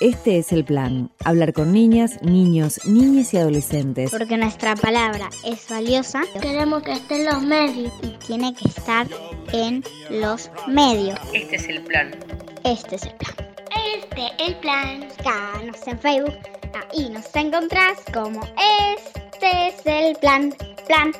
Este es el plan, hablar con niñas, niños, niñas y adolescentes. Porque nuestra palabra es valiosa. Queremos que esté en los medios. Y tiene que estar en los medios. Este es el plan. Este es el plan. Este es el plan. Búscanos en Facebook. Ahí nos encontrás como Este es el plan. Plan.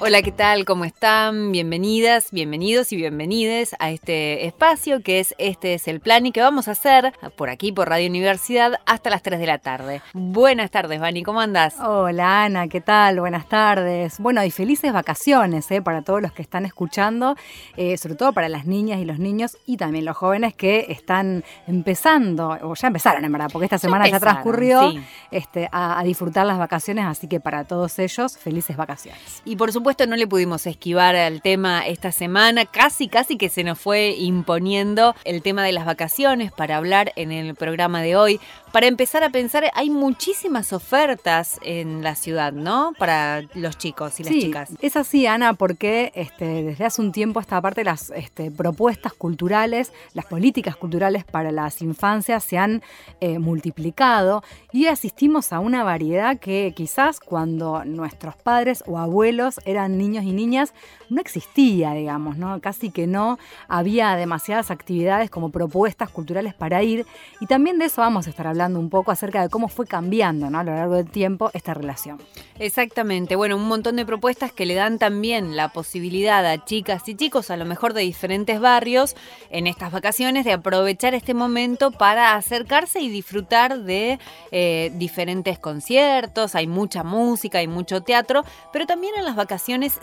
Hola, ¿qué tal? ¿Cómo están? Bienvenidas, bienvenidos y bienvenides a este espacio que es Este es el plan y que vamos a hacer por aquí, por Radio Universidad, hasta las 3 de la tarde. Buenas tardes, Vani, ¿cómo andás? Hola, Ana, ¿qué tal? Buenas tardes. Bueno, y felices vacaciones ¿eh? para todos los que están escuchando, eh, sobre todo para las niñas y los niños y también los jóvenes que están empezando, o ya empezaron en verdad, porque esta semana ya, transcurrió, este, a, a disfrutar las vacaciones, así que para todos ellos, felices vacaciones. Y por supuesto, no le pudimos esquivar al tema esta semana, casi, casi que se nos fue imponiendo el tema de las vacaciones para hablar en el programa de hoy. Para empezar a pensar, hay muchísimas ofertas en la ciudad, ¿no? Para los chicos y las sí, chicas. Es así, Ana, porque este, desde hace un tiempo esta parte las este, propuestas culturales, las políticas culturales para las infancias se han eh, multiplicado y asistimos a una variedad que quizás cuando nuestros padres o abuelos eran niños y niñas no existía, digamos, ¿no? Casi que no había demasiadas actividades como propuestas culturales para ir y también de eso vamos a estar hablando un poco acerca de cómo fue cambiando ¿no? a lo largo del tiempo esta relación. Exactamente, bueno, un montón de propuestas que le dan también la posibilidad a chicas y chicos, a lo mejor de diferentes barrios, en estas vacaciones, de aprovechar este momento para acercarse y disfrutar de eh, diferentes conciertos, hay mucha música, hay mucho teatro, pero también en las vacaciones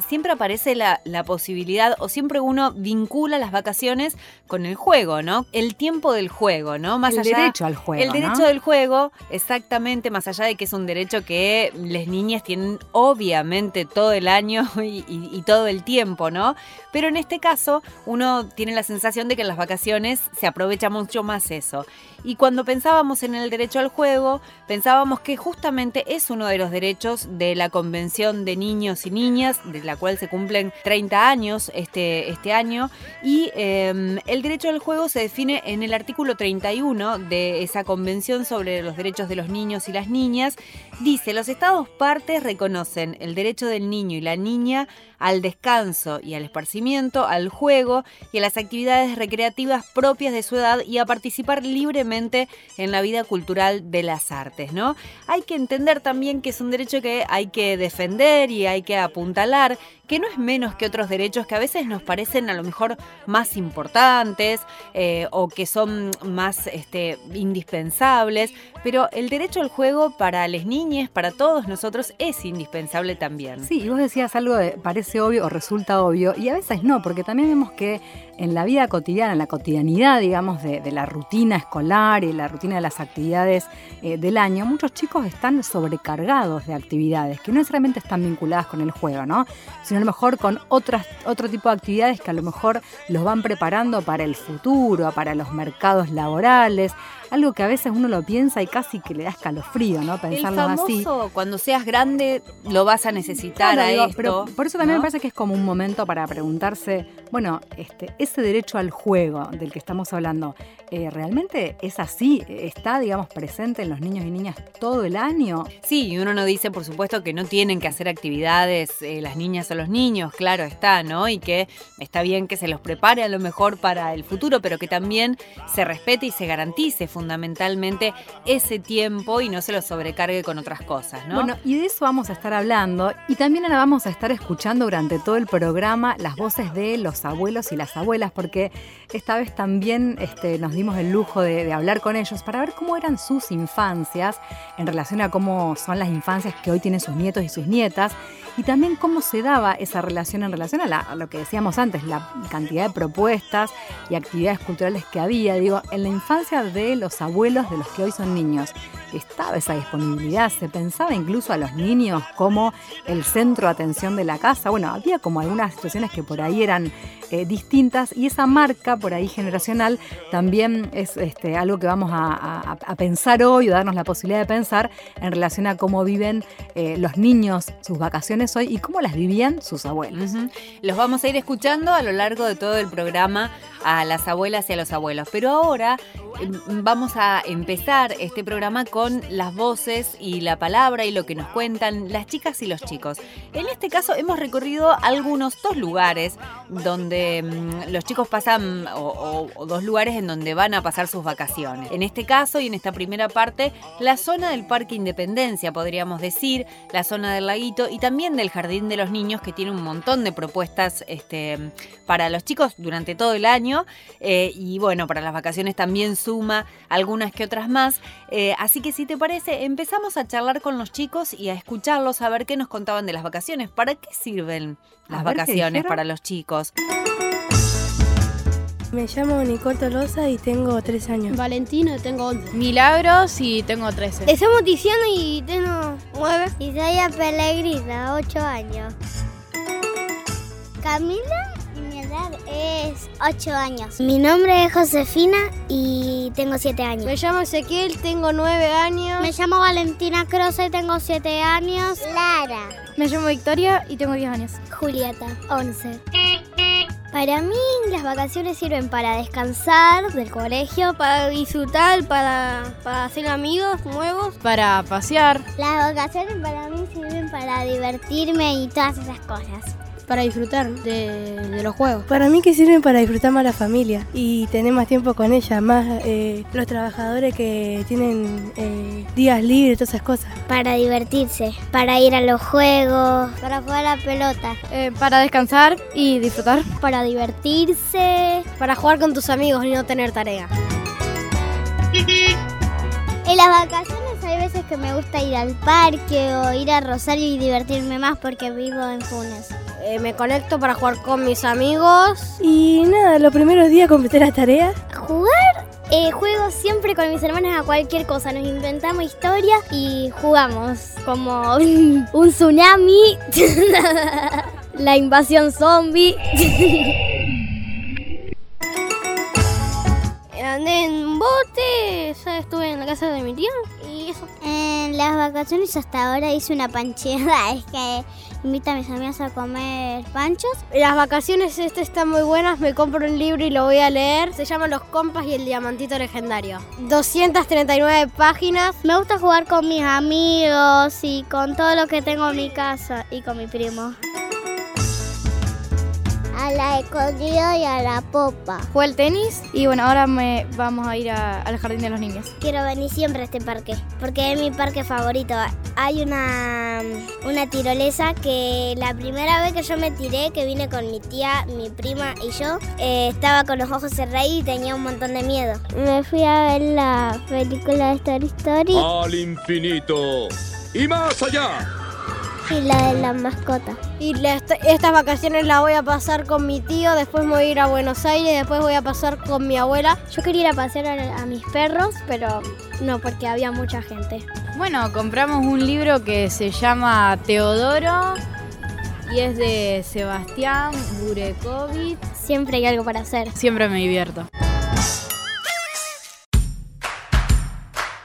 siempre aparece la, la posibilidad o siempre uno vincula las vacaciones con el juego, ¿no? El tiempo del juego, ¿no? Más el allá, derecho al juego. El derecho ¿no? del juego, exactamente, más allá de que es un derecho que las niñas tienen obviamente todo el año y, y, y, todo el tiempo, ¿no? Pero en este caso uno tiene la sensación de que en las vacaciones se aprovecha mucho más eso. Y cuando pensábamos en el derecho al juego, pensábamos que justamente es uno de los derechos de la Convención de Niños y Niñas, de la cual se cumplen 30 años este, este año. Y eh, el derecho al juego se define en el artículo 31 de esa Convención sobre los Derechos de los Niños y las Niñas. Dice, los Estados partes reconocen el derecho del niño y la niña al descanso y al esparcimiento, al juego y a las actividades recreativas propias de su edad y a participar libremente en la vida cultural de las artes, ¿no? Hay que entender también que es un derecho que hay que defender y hay que que no es menos que otros derechos que a veces nos parecen a lo mejor más importantes eh, o que son más este, indispensables, pero el derecho al juego para las niñas, para todos nosotros, es indispensable también. Sí, y vos decías algo de parece obvio o resulta obvio, y a veces no, porque también vemos que en la vida cotidiana, en la cotidianidad, digamos, de, la rutina escolar y la rutina de las actividades eh, del año, muchos chicos están sobrecargados de actividades que no necesariamente están vinculadas con el juego, ¿no? Sino a lo mejor con otras, otro tipo de actividades que a lo mejor los van preparando para el futuro, para los mercados laborales, algo que a veces uno lo piensa y casi que le da escalofrío, ¿no? Pensarlo el famoso, así. Cuando seas grande lo vas a necesitar claro, a digo, esto. Pero por eso también ¿no? me parece que es como un momento para preguntarse, bueno, este, ese derecho al juego del que estamos hablando, eh, ¿realmente es así? ¿Está, digamos, presente en los niños y niñas todo el año? Sí, y uno no dice, por supuesto, que no tienen que hacer actividades eh, las niñas o los niños, claro está, ¿no? Y que está bien que se los prepare a lo mejor para el futuro, pero que también se respete y se garantice fundamentalmente ese tiempo y no se lo sobrecargue con otras cosas, ¿no? Bueno, y de eso vamos a estar hablando y también ahora vamos a estar escuchando durante todo el programa las voces de los abuelos y las abuelas, porque esta vez también este, nos dimos el lujo de, hablar con ellos para ver cómo eran sus infancias en relación a cómo son las infancias que hoy tienen sus nietos y sus nietas y también cómo se daba esa relación en relación a, a, lo que decíamos antes, la cantidad de propuestas y actividades culturales que había, digo, en la infancia de los abuelos de los que hoy son niños. estaba esa disponibilidad, se pensaba incluso a los niños como el centro de atención de la casa. Bueno, había como algunas situaciones que por ahí eran eh, distintas y esa marca por ahí generacional también es este, algo que vamos a, pensar hoy o darnos la posibilidad de pensar en relación a cómo viven eh, los niños sus vacaciones hoy y cómo las vivían sus abuelos. Los vamos a ir escuchando a lo largo de todo el programa a las abuelas y a los abuelos. Pero ahora em, vamos a empezar este programa con las voces y la palabra y lo que nos cuentan las chicas y los chicos. En este caso hemos recorrido algunos dos lugares donde em, los chicos pasan, o, dos lugares en donde van a pasar sus vacaciones. En este caso y en esta primera parte, la zona del Parque Independencia, podríamos decir, la zona del laguito y también del Jardín de los Niños, que tiene un montón de propuestas este, para los chicos durante todo el año eh, y bueno, para las vacaciones también suma algunas que otras más. Eh, así que si te parece, empezamos a charlar con los chicos y a escucharlos, a ver qué nos contaban de las vacaciones. ¿Para qué sirven las vacaciones para los chicos? Me llamo Nicole Tolosa y tengo 3 años. Valentino, tengo 11. Milagros y tengo 13. Le somos Tiziano y tengo 9. Isaya Pellegrina, 8 años. Camila es 8 años. Mi nombre es Josefina y tengo 7 años. Me llamo Ezequiel, tengo 9 años. Me llamo Valentina Croce y tengo 7 años. Lara. Me llamo Victoria y tengo 10 años. Julieta, 11. Para mí las vacaciones sirven para descansar del colegio, para disfrutar, para, para hacer amigos nuevos, para pasear. Las vacaciones para mí sirven para divertirme y todas esas cosas para disfrutar de, los juegos. Para mí que sirven para disfrutar más la familia y tener más tiempo con ella, más eh, los trabajadores que tienen eh, días libres, todas esas cosas. Para divertirse, para ir a los juegos, para jugar a la pelota. Eh, para descansar y disfrutar. Para divertirse. Para jugar con tus amigos y no tener tarea. En las vacaciones que me gusta ir al parque o ir a Rosario y divertirme más porque vivo en Funes. Eh, me conecto para jugar con mis amigos. Y nada, los primeros días completé la tarea. ¿Jugar? Eh, juego siempre con mis hermanas a cualquier cosa. Nos inventamos historias y jugamos como un tsunami, la invasión zombie. Andé en bote, ya estuve en la casa de mi tía y eso. En las vacaciones hasta ahora hice una panchera, es que invita a mis amigas a comer panchos. Las vacaciones este están muy buenas, me compro un libro y lo voy a leer. Se llama Los compas y el diamantito legendario. 239 páginas. Me gusta jugar con mis amigos y con todo lo que tengo en mi casa y con mi primo a la escondida y a la popa. Jugué el tenis y bueno, ahora me vamos a ir al jardín de los niños. Quiero venir siempre a este parque, porque es mi parque favorito. Hay una, una tirolesa que la primera vez que yo me tiré, que vine con mi tía, mi prima y yo, eh, estaba con los ojos cerrados y tenía un montón de miedo. Me fui a ver la película de Story Story. Al infinito y más allá y la de la mascota. Y estas vacaciones las voy a pasar con mi tío, después me voy a ir a Buenos Aires, después voy a pasar con mi abuela. Yo quería ir a pasear a, mis perros, pero no, porque había mucha gente. Bueno, compramos un libro que se llama Teodoro y es de Sebastián Burekovic. Siempre hay algo para hacer. Siempre me divierto.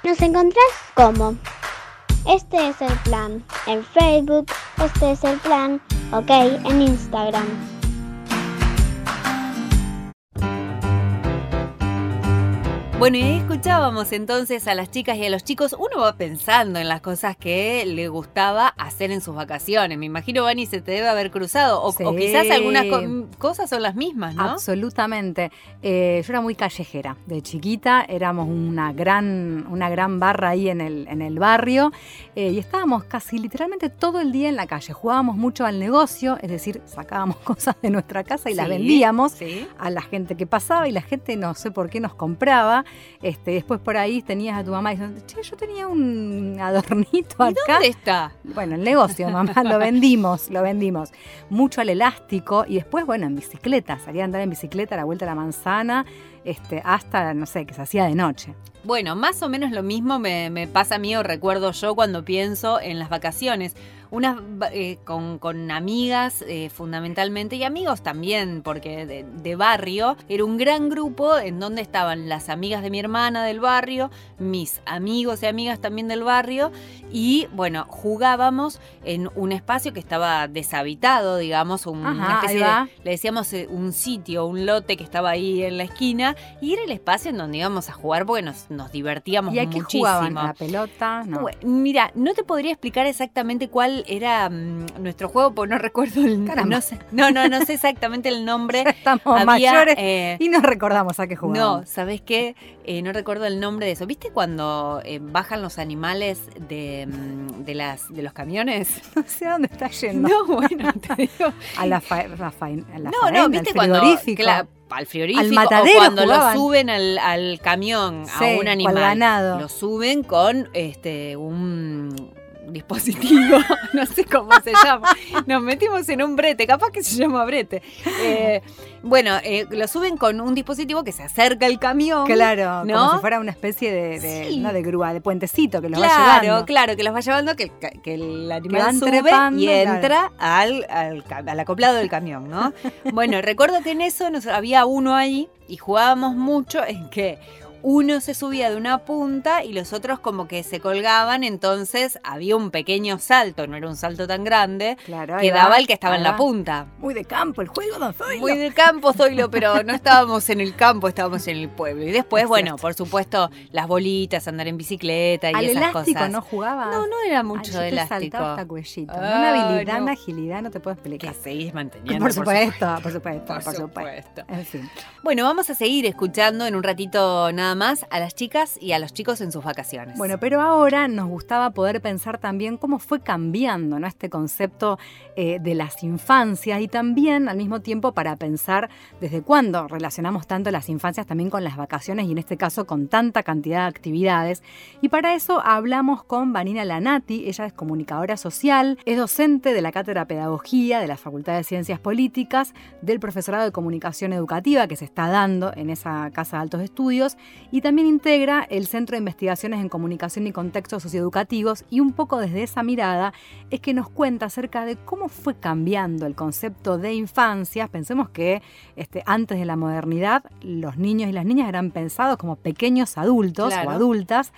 Nos encontrás como este es el plan en Facebook, este es el plan, ok, en Instagram. Bueno, y escuchábamos entonces a las chicas y a los chicos. Uno va pensando en las cosas que le gustaba hacer en sus vacaciones. Me imagino, Vani, se te debe haber cruzado. O, quizás algunas cosas son las mismas, ¿no? Absolutamente. Eh, yo era muy callejera. De chiquita éramos una gran, una gran barra ahí en el, en el barrio. Eh, y estábamos casi literalmente todo el día en la calle. Jugábamos mucho al negocio, es decir, sacábamos cosas de nuestra casa y las vendíamos a la gente que pasaba y la gente no sé por qué nos compraba. Este, después por ahí tenías a tu mamá diciendo, che, yo tenía un adornito acá. ¿Dónde está? Bueno, el negocio, mamá, lo vendimos, lo vendimos. Mucho al elástico y después, bueno, en bicicleta, salía a andar en bicicleta a la vuelta a la manzana, este, hasta, no sé, que se hacía de noche. Bueno, más o menos lo mismo me, me pasa a mí o recuerdo yo cuando pienso en las vacaciones unas eh, con, con, amigas eh, fundamentalmente y amigos también, porque de, barrio era un gran grupo en donde estaban las amigas de mi hermana del barrio, mis amigos y amigas también del barrio y bueno, jugábamos en un espacio que estaba deshabitado, digamos, una especie de, le decíamos eh, un sitio, un lote que estaba ahí en la esquina y era el espacio en donde íbamos a jugar porque nos, nos divertíamos ¿Y muchísimo. Jugaban? ¿La pelota? No. mira, no te podría explicar exactamente cuál era mm, nuestro juego, porque no recuerdo el no, sé, no, no, no sé exactamente el nombre. estamos mayores eh, y no recordamos a qué jugamos. No, ¿sabes qué? Eh, no recuerdo el nombre de eso. ¿Viste cuando eh, bajan los animales de, mm, de, las, de los camiones? No sé a dónde está yendo. No, bueno, te digo. a la, fa, la, No, no, ¿viste cuando al frigorífico al matadero o cuando lo suben al, al camión a un animal, lo suben con este un dispositivo, no sé cómo se llama. Nos metimos en un brete, capaz que se llama brete. Eh, bueno, eh, lo suben con un dispositivo que se acerca al camión. Claro, como si fuera una especie de, no de grúa, de puentecito que los va llevando. Claro, claro, que los va llevando, que, el animal sube y entra al, al, acoplado del camión, ¿no? bueno, recuerdo que en eso nos, había uno ahí y jugábamos mucho en que uno se subía de una punta y los otros como que se colgaban, entonces había un pequeño salto, no era un salto tan grande, claro, que daba el que estaba en la punta. Muy de campo el juego, don Zoilo. Muy de campo, Zoilo, pero no estábamos en el campo, estábamos en el pueblo. Y después, bueno, por supuesto, las bolitas, andar en bicicleta y ¿Al esas elástico no jugaba? No, no era mucho de elástico. hasta cuellito. una habilidad, una agilidad, no te puedo explicar. Que seguís manteniendo. Por supuesto, por supuesto, por supuesto. En fin. Bueno, vamos a seguir escuchando en un ratito nada más a las chicas y a los chicos en sus vacaciones. Bueno, pero ahora nos gustaba poder pensar también cómo fue cambiando ¿no? este concepto eh, de las infancias y también al mismo tiempo para pensar desde cuándo relacionamos tanto las infancias también con las vacaciones y en este caso con tanta cantidad de actividades. Y para eso hablamos con Vanina Lanati, ella es comunicadora social, es docente de la Cátedra Pedagogía de la Facultad de Ciencias Políticas, del profesorado de comunicación educativa que se está dando en esa casa de altos estudios y también integra el Centro de Investigaciones en Comunicación y Contextos Socioeducativos y un poco desde esa mirada es que nos cuenta acerca de cómo fue cambiando el concepto de infancia. Pensemos que este, antes de la modernidad los niños y las niñas eran pensados como pequeños adultos o adultas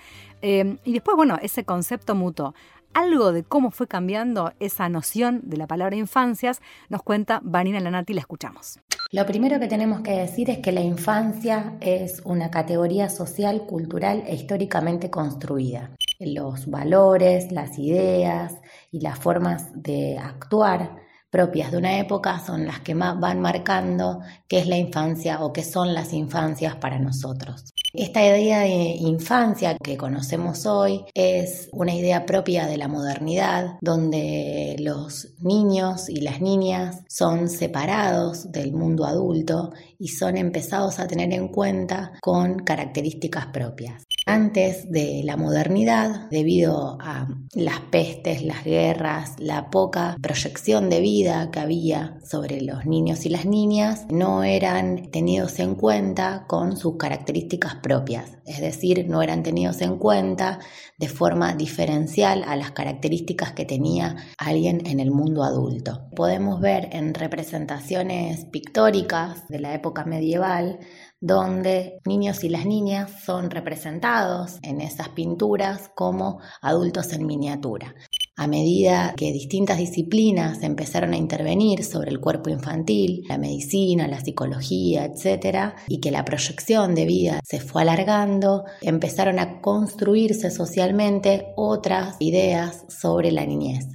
eh, y después, bueno, ese concepto mutó algo de cómo fue cambiando esa noción de la palabra infancias, nos cuenta Vanina Lanati, la escuchamos. Lo primero que tenemos que decir es que la infancia es una categoría social, cultural e históricamente construida. Los valores, las ideas y las formas de actuar propias de una época son las que van marcando qué es la infancia o qué son las infancias para nosotros. Esta idea de infancia que conocemos hoy es una idea propia de la modernidad, donde los niños y las niñas son separados del mundo adulto y son empezados a tener en cuenta con características propias. Antes de la modernidad, debido a las pestes, las guerras, la poca proyección de vida que había sobre los niños y las niñas, no eran tenidos en cuenta con sus características propias, es decir, no eran tenidos en cuenta de forma diferencial a las características que tenía alguien en el mundo adulto. Podemos ver en representaciones pictóricas de la época medieval donde niños y las niñas son representados en esas pinturas como adultos en miniatura. A medida que distintas disciplinas empezaron a intervenir sobre el cuerpo infantil, la medicina, la psicología, etc., y que la proyección de vida se fue alargando, empezaron a construirse socialmente otras ideas sobre la niñez.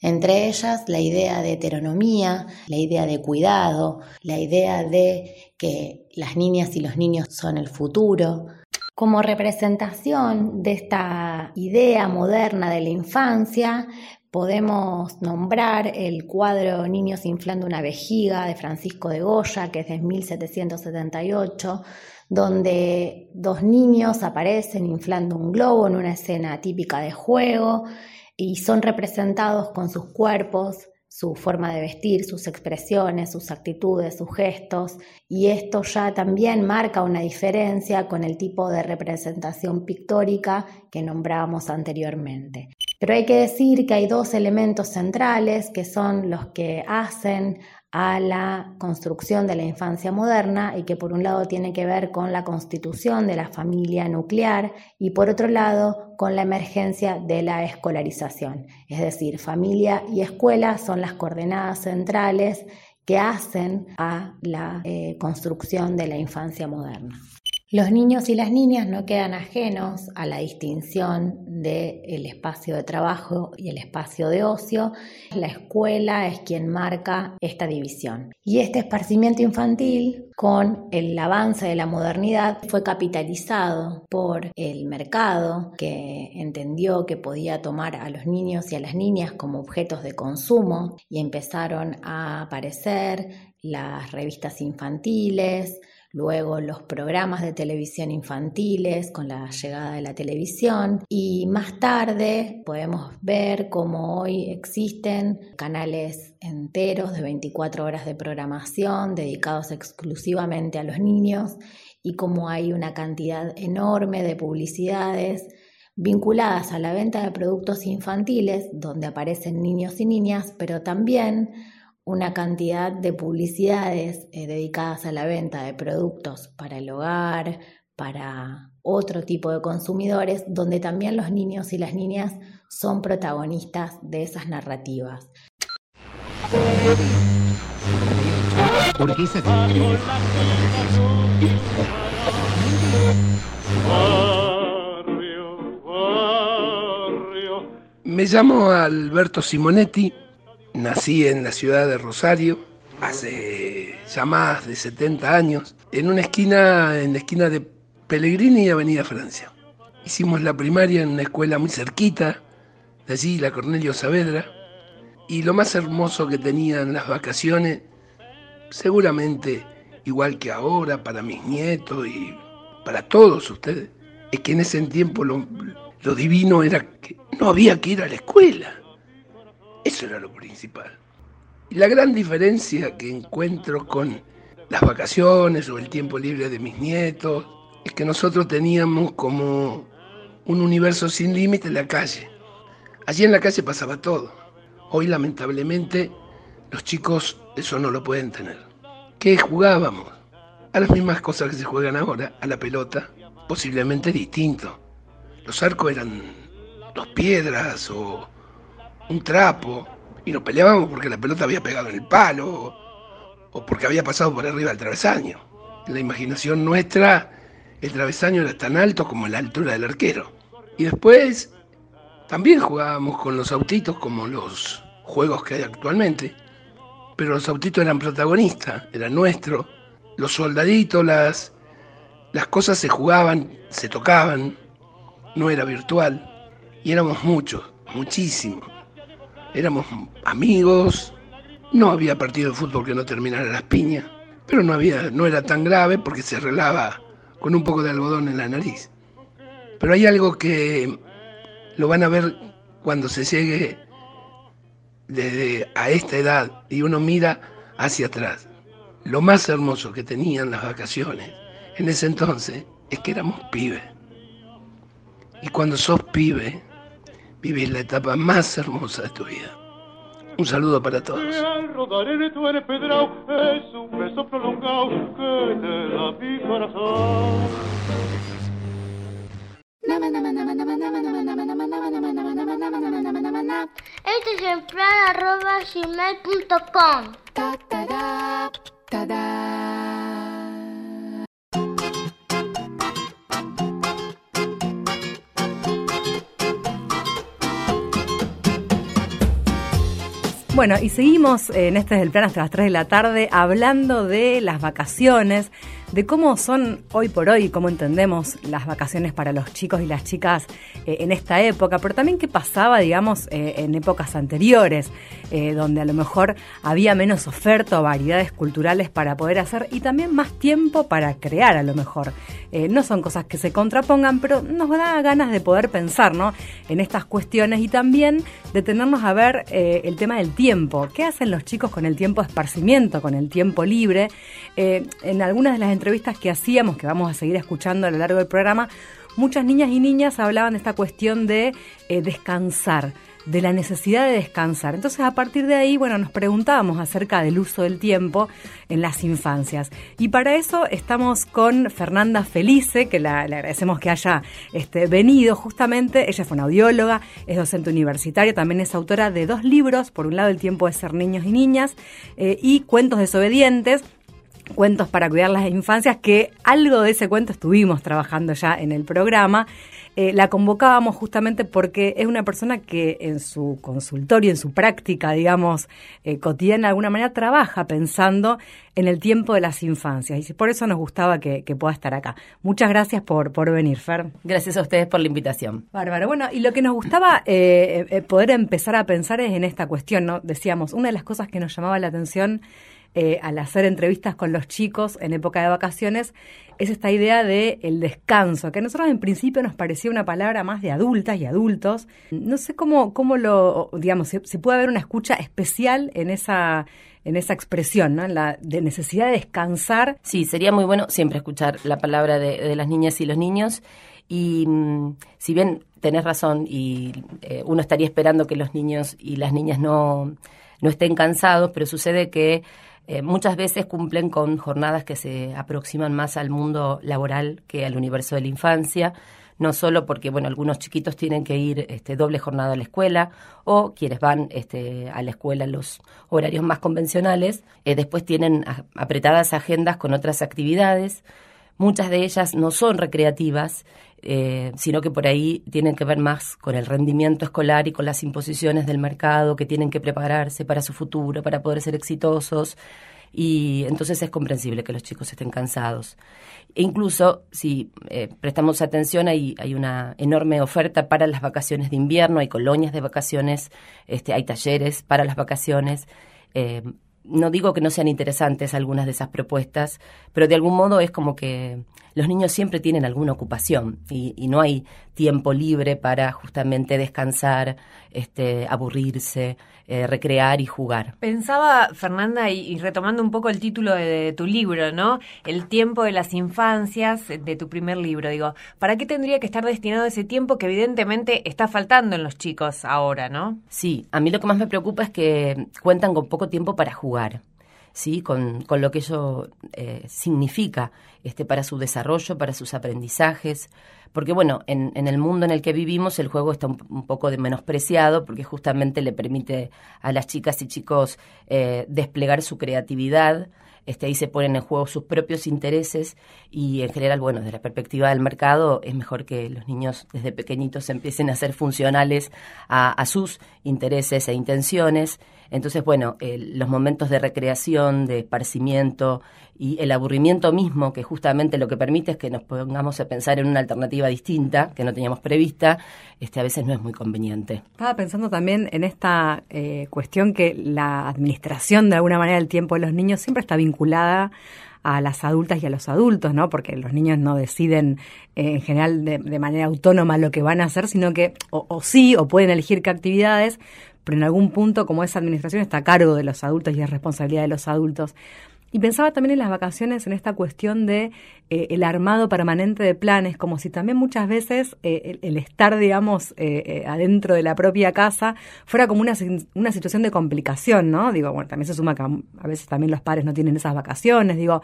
Entre ellas la idea de heteronomía, la idea de cuidado, la idea de que las niñas y los niños son el futuro. Como representación de esta idea moderna de la infancia, podemos nombrar el cuadro Niños inflando una vejiga de Francisco de Goya, que es de 1778, donde dos niños aparecen inflando un globo en una escena típica de juego y son representados con sus cuerpos, su forma de vestir, sus expresiones, sus actitudes, sus gestos, y esto ya también marca una diferencia con el tipo de representación pictórica que nombrábamos anteriormente. Pero hay que decir que hay dos elementos centrales que son los que hacen a la construcción de la infancia moderna y que por un lado tiene que ver con la constitución de la familia nuclear y por otro lado con la emergencia de la escolarización. Es decir, familia y escuela son las coordenadas centrales que hacen a la eh, construcción de la infancia moderna. Los niños y las niñas no quedan ajenos a la distinción del espacio de trabajo y el espacio de ocio. La escuela es quien marca esta división. Y este esparcimiento infantil, con el avance de la modernidad, fue capitalizado por el mercado que entendió que podía tomar a los niños y a las niñas como objetos de consumo y empezaron a aparecer las revistas infantiles, luego los programas de televisión infantiles con la llegada de la televisión. Y más tarde podemos ver cómo hoy existen canales enteros de 24 horas de programación dedicados exclusivamente a los niños y cómo hay una cantidad enorme de publicidades vinculadas a la venta de productos infantiles donde aparecen niños y niñas, pero también una cantidad de publicidades eh, dedicadas a la venta de productos para el hogar, para otro tipo de consumidores, donde también los niños y las niñas son protagonistas de esas narrativas. Me llamo Alberto Simonetti Nací en la ciudad de Rosario hace ya más de 70 años, en una esquina, en la esquina de Pellegrini y Avenida Francia. Hicimos la primaria en una escuela muy cerquita, de allí la Cornelio Saavedra, y lo más hermoso que tenían las vacaciones, seguramente igual que ahora para mis nietos y para todos ustedes, es que en ese tiempo lo, lo divino era que no había que ir a la escuela eso era lo principal. Y la gran diferencia que encuentro con las vacaciones o el tiempo libre de mis nietos es que nosotros teníamos como un universo sin límite en la calle. Allí en la calle pasaba todo. Hoy lamentablemente los chicos eso no lo pueden tener. ¿Qué jugábamos? A las mismas cosas que se juegan ahora, a la pelota, posiblemente distinto. Los arcos eran dos piedras o un trapo y nos peleábamos porque la pelota había pegado en el palo o porque había pasado por arriba del travesaño. En la imaginación nuestra, el travesaño era tan alto como la altura del arquero. Y después también jugábamos con los autitos como los juegos que hay actualmente, pero los autitos eran protagonistas, eran nuestros. Los soldaditos, las, las cosas se jugaban, se tocaban, no era virtual. Y éramos muchos, muchísimos éramos amigos, no había partido de fútbol que no terminara las piñas, pero no, había, no era tan grave porque se arreglaba con un poco de algodón en la nariz. Pero hay algo que lo van a ver cuando se llegue desde a esta edad y uno mira hacia atrás. Lo más hermoso que tenían las vacaciones en ese entonces es que éramos pibes. Y cuando sos pibe, vivís la etapa más hermosa de tu vida. Un saludo para todos. Este es el plan arroba gmail.com. Bueno, y seguimos en este es el plan hasta las 3 de la tarde hablando de las vacaciones, de cómo son hoy por hoy, cómo entendemos las vacaciones para los chicos y las chicas eh, en esta época, pero también qué pasaba, digamos, eh, en épocas anteriores, eh, donde a lo mejor había menos oferta o variedades culturales para poder hacer y también más tiempo para crear a lo mejor. no son cosas que se contrapongan, pero nos da ganas de poder pensar ¿no? en estas cuestiones y también detenernos a ver el tema del tiempo. ¿Qué hacen los chicos con el tiempo de esparcimiento, con el tiempo libre? en algunas de las entrevistas que hacíamos, que vamos a seguir escuchando a lo largo del programa, muchas niñas y niñas hablaban de esta cuestión de eh, descansar de la necesidad de descansar. Entonces, a partir de ahí, bueno, nos preguntábamos acerca del uso del tiempo en las infancias. Y para eso estamos con Fernanda Felice, que le agradecemos que haya este, venido justamente. Ella fue una audióloga, es docente universitaria, también es autora de dos libros, por un lado El tiempo de ser niños y niñas eh, y Cuentos desobedientes cuentos para cuidar las infancias, que algo de ese cuento estuvimos trabajando ya en el programa. Eh, la convocábamos justamente porque es una persona que en su consultorio, en su práctica, digamos, eh, cotidiana, de alguna manera trabaja pensando en el tiempo de las infancias. Y por eso nos gustaba que, pueda estar acá. Muchas gracias por, por venir, Fer. Gracias a ustedes por la invitación. Bárbaro. Bueno, y lo que nos gustaba eh, poder empezar a pensar es en esta cuestión, ¿no? Decíamos, una de las cosas que nos llamaba la atención eh, al hacer entrevistas con los chicos en época de vacaciones es esta idea de el descanso, que a nosotros en principio nos parecía una palabra más de adultas y adultos. No sé cómo, cómo lo, digamos, si, puede haber una escucha especial en esa en esa expresión, ¿no? La de necesidad de descansar. Sí, sería muy bueno siempre escuchar la palabra de, las niñas y los niños. Y mm, si bien tenés razón y eh, uno estaría esperando que los niños y las niñas no, no estén cansados, pero sucede que eh, muchas veces cumplen con jornadas que se aproximan más al mundo laboral que al universo de la infancia, no solo porque bueno algunos chiquitos tienen que ir este, doble jornada a la escuela o quienes van este, a la escuela en los horarios más convencionales, eh, después tienen apretadas agendas con otras actividades, muchas de ellas no son recreativas, eh, sino que por ahí tienen que ver más con el rendimiento escolar y con las imposiciones del mercado, que tienen que prepararse para su futuro, para poder ser exitosos. Y entonces es comprensible que los chicos estén cansados. E incluso, si eh, prestamos atención, hay, una enorme oferta para las vacaciones de invierno, hay colonias de vacaciones, este, hay talleres para las vacaciones. Eh, no digo que no sean interesantes algunas de esas propuestas, pero de algún modo es como que los niños siempre tienen alguna ocupación y, no hay tiempo libre para justamente descansar, este, aburrirse, eh, recrear y jugar. Pensaba, Fernanda, y, retomando un poco el título de, tu libro, ¿no? El tiempo de las infancias, de tu primer libro, digo, ¿para qué tendría que estar destinado ese tiempo que evidentemente está faltando en los chicos ahora, ¿no? Sí, a mí lo que más me preocupa es que cuentan con poco tiempo para jugar. ¿sí? con, con lo que eso eh, significa este, para su desarrollo, para sus aprendizajes. Porque bueno, en, el mundo en el que vivimos el juego está un, poco de menospreciado porque justamente le permite a las chicas y chicos eh, desplegar su creatividad, este, ahí se ponen en juego sus propios intereses y en general, bueno, desde la perspectiva del mercado es mejor que los niños desde pequeñitos empiecen a ser funcionales a, a sus intereses e intenciones. Entonces, bueno, los momentos de recreación, de esparcimiento y el aburrimiento mismo, que justamente lo que permite es que nos pongamos a pensar en una alternativa distinta que no teníamos prevista, este, a veces no es muy conveniente. Estaba pensando también en esta eh, cuestión que la administración de alguna manera del tiempo de los niños siempre está vinculada a las adultas y a los adultos, ¿no? Porque los niños no deciden eh, en general de, manera autónoma lo que van a hacer, sino que o, o, sí, o pueden elegir qué actividades, pero en algún punto, como esa administración está a cargo de los adultos y es responsabilidad de los adultos. Y pensaba también en las vacaciones, en esta cuestión de eh, el armado permanente de planes, como si también muchas veces eh, el, estar, digamos, eh, adentro de la propia casa fuera como una, una situación de complicación, ¿no? Digo, bueno, también se suma que a veces también los padres no tienen esas vacaciones, digo,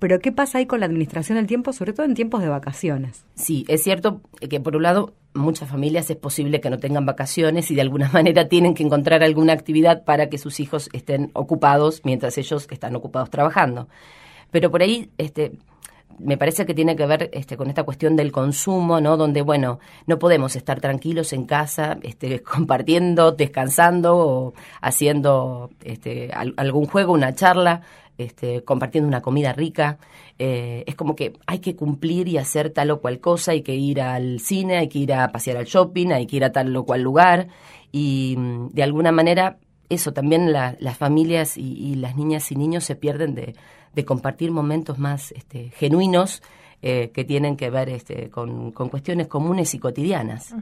pero ¿qué pasa ahí con la administración del tiempo, sobre todo en tiempos de vacaciones? Sí, es cierto que por un lado muchas familias es posible que no tengan vacaciones y de alguna manera tienen que encontrar alguna actividad para que sus hijos estén ocupados mientras ellos están ocupados trabajando. Pero por ahí, este, me parece que tiene que ver este, con esta cuestión del consumo, ¿no? Donde, bueno, no podemos estar tranquilos en casa, este, compartiendo, descansando o haciendo este, algún juego, una charla, este, compartiendo una comida rica. Eh, es como que hay que cumplir y hacer tal o cual cosa, hay que ir al cine, hay que ir a pasear al shopping, hay que ir a tal o cual lugar. Y mm, de alguna manera, eso también las familias y, las niñas y niños se pierden de, de compartir momentos más este, genuinos eh, que tienen que ver este, con, cuestiones comunes y cotidianas.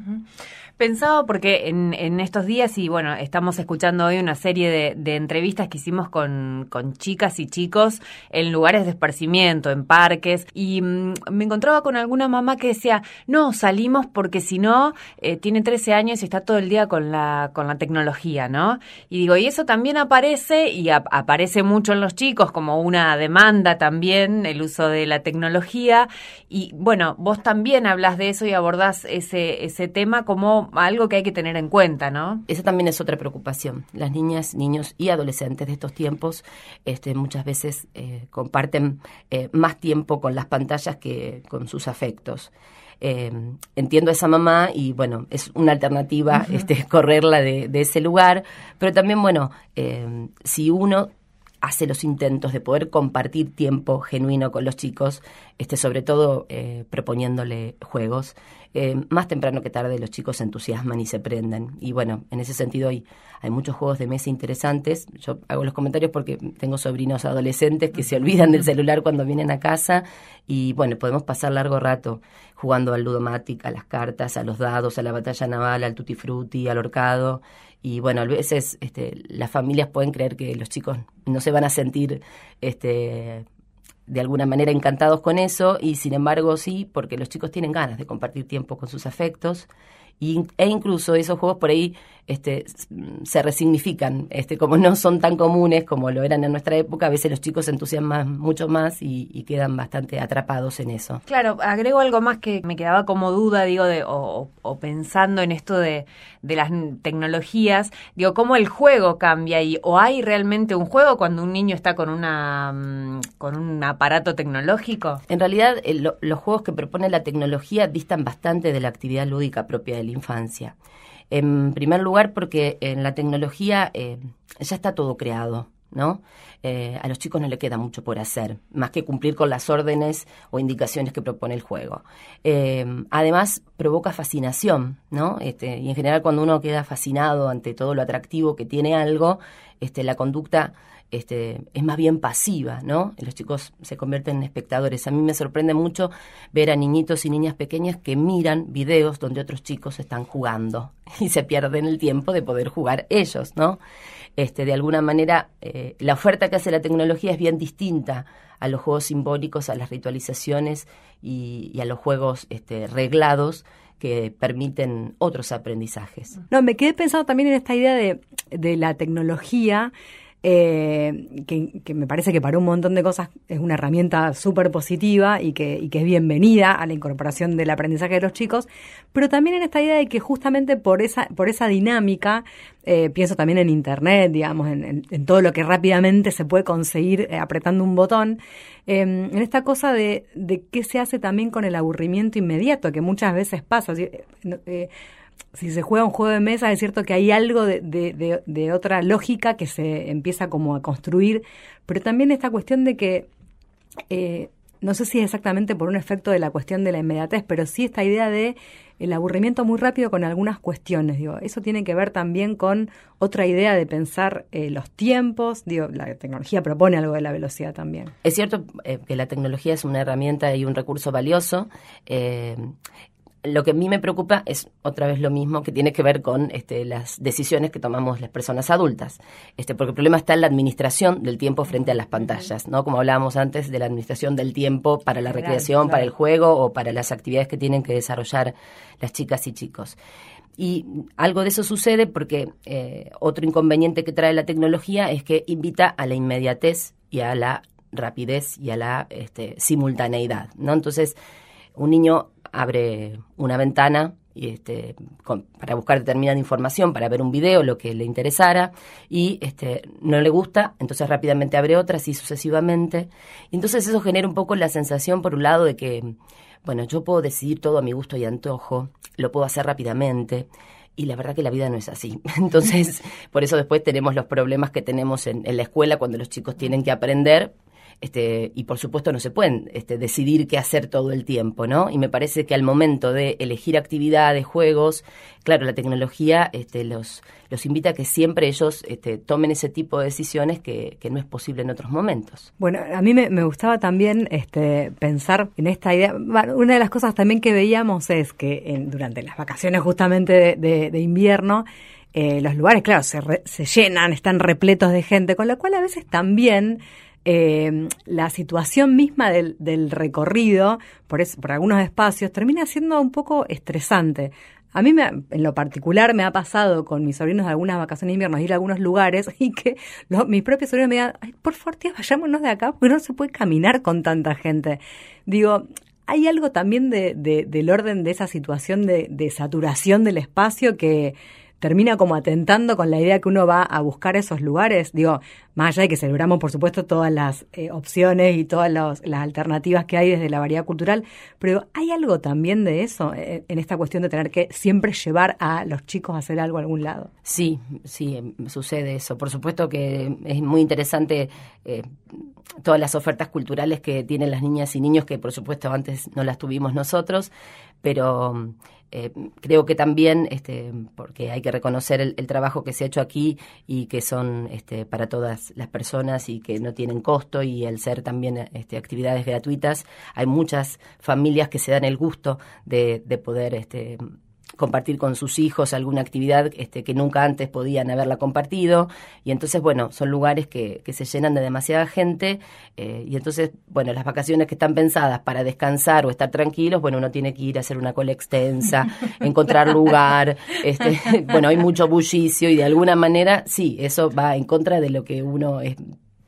Pensaba porque en, en, estos días, y bueno, estamos escuchando hoy una serie de, entrevistas que hicimos con, con, chicas y chicos en lugares de esparcimiento, en parques, y mm, me encontraba con alguna mamá que decía, no, salimos porque si no, eh, tiene 13 años y está todo el día con la, con la tecnología, ¿no? Y digo, y eso también aparece, y aparece mucho en los chicos como una demanda también, el uso de la tecnología, y bueno, vos también hablas de eso y abordás ese, ese tema como algo que hay que tener en cuenta, ¿no? Esa también es otra preocupación. Las niñas, niños y adolescentes de estos tiempos este, muchas veces eh, comparten eh, más tiempo con las pantallas que con sus afectos. Eh, entiendo a esa mamá y bueno, es una alternativa este, correrla de, de, ese lugar, pero también bueno, si uno hace los intentos de poder compartir tiempo genuino con los chicos, este, sobre todo eh, proponiéndole juegos. Eh, más temprano que tarde los chicos se entusiasman y se prenden. Y bueno, en ese sentido hay, hay muchos juegos de mesa interesantes. Yo hago los comentarios porque tengo sobrinos adolescentes que se olvidan del celular cuando vienen a casa y bueno, podemos pasar largo rato jugando al ludomatic, a las cartas, a los dados, a la batalla naval, al tutti frutti, al horcado y bueno, a veces este, las familias pueden creer que los chicos no se van a sentir este, de alguna manera encantados con eso y sin embargo sí, porque los chicos tienen ganas de compartir tiempo con sus afectos e incluso esos juegos por ahí este, se resignifican, este, como no son tan comunes como lo eran en nuestra época, a veces los chicos se entusiasman mucho más y, quedan bastante atrapados en eso. Claro, agrego algo más que me quedaba como duda, digo, de, o, pensando en esto de, de, las tecnologías, digo, cómo el juego cambia y o hay realmente un juego cuando un niño está con una mm, con un aparato tecnológico. En realidad, los juegos que propone la tecnología distan bastante de la actividad lúdica propia del infancia. En primer lugar, porque en la tecnología eh, ya está todo creado, ¿no? Eh, a los chicos no le queda mucho por hacer, más que cumplir con las órdenes o indicaciones que propone el juego. Eh, además, provoca fascinación, ¿no? Este, y en general, cuando uno queda fascinado ante todo lo atractivo que tiene algo, este, la conducta este, es más bien pasiva, ¿no? Los chicos se convierten en espectadores. A mí me sorprende mucho ver a niñitos y niñas pequeñas que miran videos donde otros chicos están jugando y se pierden el tiempo de poder jugar ellos, ¿no? Este, de alguna manera, eh, la oferta que hace la tecnología es bien distinta a los juegos simbólicos, a las ritualizaciones y, a los juegos este, reglados que permiten otros aprendizajes. No, me quedé pensando también en esta idea de, de la tecnología eh, que, me parece que para un montón de cosas es una herramienta súper positiva y que, que, es bienvenida a la incorporación del aprendizaje de los chicos, pero también en esta idea de que justamente por esa, por esa dinámica, eh, pienso también en Internet, digamos, en, todo lo que rápidamente se puede conseguir eh, apretando un botón, em, en esta cosa de, de qué se hace también con el aburrimiento inmediato, que muchas veces pasa si se juega un juego de mesa, es cierto que hay algo de, de, otra lógica que se empieza como a construir, pero también esta cuestión de que, eh, no sé si es exactamente por un efecto de la cuestión de la inmediatez, pero sí esta idea de el aburrimiento muy rápido con algunas cuestiones, digo, eso tiene que ver también con otra idea de pensar eh, los tiempos, digo, la tecnología propone algo de la velocidad también. Es cierto eh, que la tecnología es una herramienta y un recurso valioso, lo que a mí me preocupa es otra vez lo mismo que tiene que ver con este, las decisiones que tomamos las personas adultas, este, porque el problema está en la administración del tiempo frente a las pantallas, ¿no? Como hablábamos antes de la administración del tiempo para la recreación, para el juego o para las actividades que tienen que desarrollar las chicas y chicos. Y algo de eso sucede porque eh, otro inconveniente que trae la tecnología es que invita a la inmediatez y a la rapidez y a la este, simultaneidad, ¿no? Entonces, un niño abre una ventana y este, para buscar determinada información, para ver un video, lo que le interesara, y este, no le gusta, entonces rápidamente abre otras y sucesivamente. Y entonces eso genera un poco la sensación, por un lado, de que, bueno, yo puedo decidir todo a mi gusto y antojo, lo puedo hacer rápidamente, y la verdad que la vida no es así. Entonces, por eso después tenemos los problemas que tenemos en, en la escuela cuando los chicos tienen que aprender este, y por supuesto no se pueden este, decidir qué hacer todo el tiempo, ¿no? Y me parece que al momento de elegir actividades, juegos, claro, la tecnología este, los, los invita a que siempre ellos este, tomen ese tipo de decisiones que, que, no es posible en otros momentos. Bueno, a mí me, gustaba también este, pensar en esta idea. una de las cosas también que veíamos es que durante las vacaciones justamente de, de, de invierno, eh, los lugares, claro, se, re, se llenan, están repletos de gente, con lo cual a veces también eh, la situación misma del, recorrido por, por algunos espacios termina siendo un poco estresante. A mí, me, en lo particular, me ha pasado con mis sobrinos de algunas vacaciones de invierno ir a algunos lugares y que los, mis propios sobrinos me digan, Ay, por favor, vayámonos de acá porque no se puede caminar con tanta gente. Digo, hay algo también de, de, del orden de esa situación de saturación del espacio que termina como atentando con la idea que uno va a buscar esos lugares. Digo, más allá de que celebramos, por supuesto, todas las eh, opciones y todas las alternativas que hay desde la variedad cultural, pero ¿hay algo también de eso eh, en esta cuestión de tener que siempre llevar a los chicos a hacer algo a algún lado? Sí, sí, em, sucede eso. Por supuesto que es muy interesante eh, todas las ofertas culturales que tienen las niñas y niños, que por supuesto antes no las tuvimos nosotros, pero eh, creo que también, este, porque hay que reconocer el, el, trabajo que se ha hecho aquí y que son este, para todas las personas y que no tienen costo y el ser también este, actividades gratuitas, hay muchas familias que se dan el gusto de, de poder este, compartir con sus hijos alguna actividad este, que nunca antes podían haberla compartido. Y entonces, bueno, son lugares que, que se llenan de demasiada gente. Eh, y entonces, bueno, las vacaciones que están pensadas para descansar o estar tranquilos, bueno, uno tiene que ir a hacer una cola extensa, encontrar lugar. Este, bueno, hay mucho bullicio y de alguna manera, sí, eso va en contra de lo que uno es,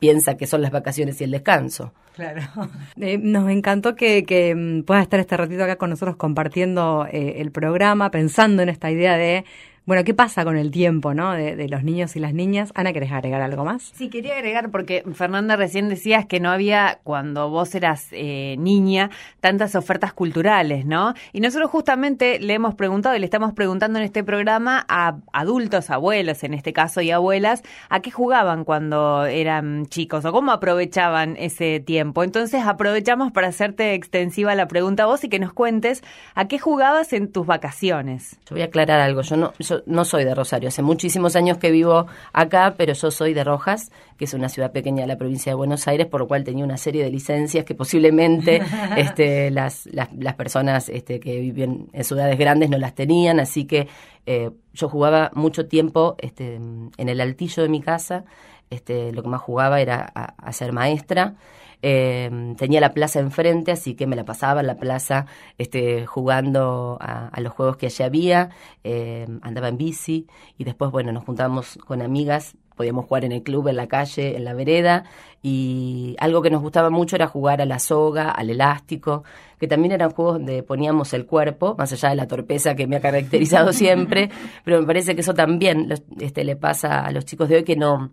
piensa que son las vacaciones y el descanso. Claro. Eh, nos encantó que, que, mm, puedas estar este ratito acá con nosotros compartiendo eh, el programa, pensando en esta idea de bueno, ¿qué pasa con el tiempo, no? De, de, los niños y las niñas. Ana, ¿querés agregar algo más? Sí, quería agregar porque Fernanda recién decías que no había, cuando vos eras eh, niña, tantas ofertas culturales, ¿no? Y nosotros justamente le hemos preguntado y le estamos preguntando en este programa a adultos, abuelos en este caso y abuelas, a qué jugaban cuando eran chicos o cómo aprovechaban ese tiempo. Entonces aprovechamos para hacerte extensiva la pregunta a vos y que nos cuentes a qué jugabas en tus vacaciones. Yo voy a aclarar algo. Yo no, yo no soy de Rosario, hace muchísimos años que vivo acá, pero yo soy de Rojas, que es una ciudad pequeña de la provincia de Buenos Aires, por lo cual tenía una serie de licencias que posiblemente este, las, las, las, personas este, que viven en ciudades grandes no las tenían, así que eh, yo jugaba mucho tiempo este, en el altillo de mi casa, este, lo que más jugaba era a, a ser maestra. Eh, tenía la plaza enfrente, así que me la pasaba en la plaza este, jugando a, a los juegos que allí había, eh, andaba en bici y después, bueno, nos juntábamos con amigas, podíamos jugar en el club, en la calle, en la vereda. Y algo que nos gustaba mucho era jugar a la soga, al elástico, que también eran juegos donde poníamos el cuerpo, más allá de la torpeza que me ha caracterizado siempre, pero me parece que eso también este, le pasa a los chicos de hoy que no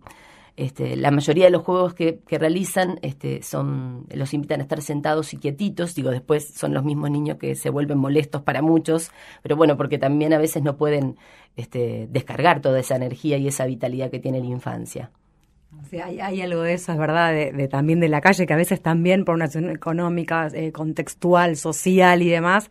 este, la mayoría de los juegos que, realizan este, son los invitan a estar sentados y quietitos, digo, después son los mismos niños que se vuelven molestos para muchos, pero bueno, porque también a veces no pueden este, descargar toda esa energía y esa vitalidad que tiene la infancia. Sí, hay, hay, algo de eso, es verdad, de, de, también de la calle, que a veces también por una situación económica, eh, contextual, social y demás,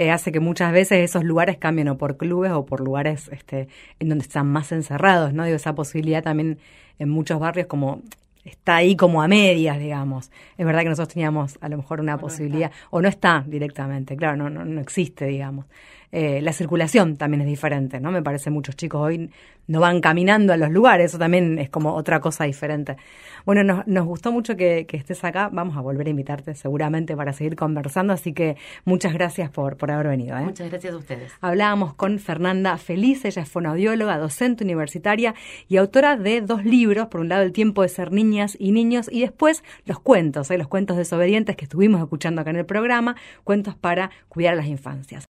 eh, hace que muchas veces esos lugares cambien o por clubes o por lugares este, en donde están más encerrados, ¿no? Digo, esa posibilidad también en muchos barrios como está ahí como a medias, digamos. Es verdad que nosotros teníamos a lo mejor una o posibilidad, no o no está directamente, claro, no, no, no existe, digamos. Eh, la circulación también es diferente, ¿no? Me parece muchos chicos hoy no van caminando a los lugares, eso también es como otra cosa diferente. Bueno, nos, nos gustó mucho que, que, estés acá, vamos a volver a invitarte seguramente para seguir conversando, así que muchas gracias por, por haber venido. ¿eh? Muchas gracias a ustedes. Hablábamos con Fernanda Feliz, ella es fonoaudióloga, docente universitaria y autora de dos libros, por un lado El tiempo de ser niñas y niños y después los cuentos, ¿eh? los cuentos desobedientes que estuvimos escuchando acá en el programa, cuentos para cuidar a las infancias.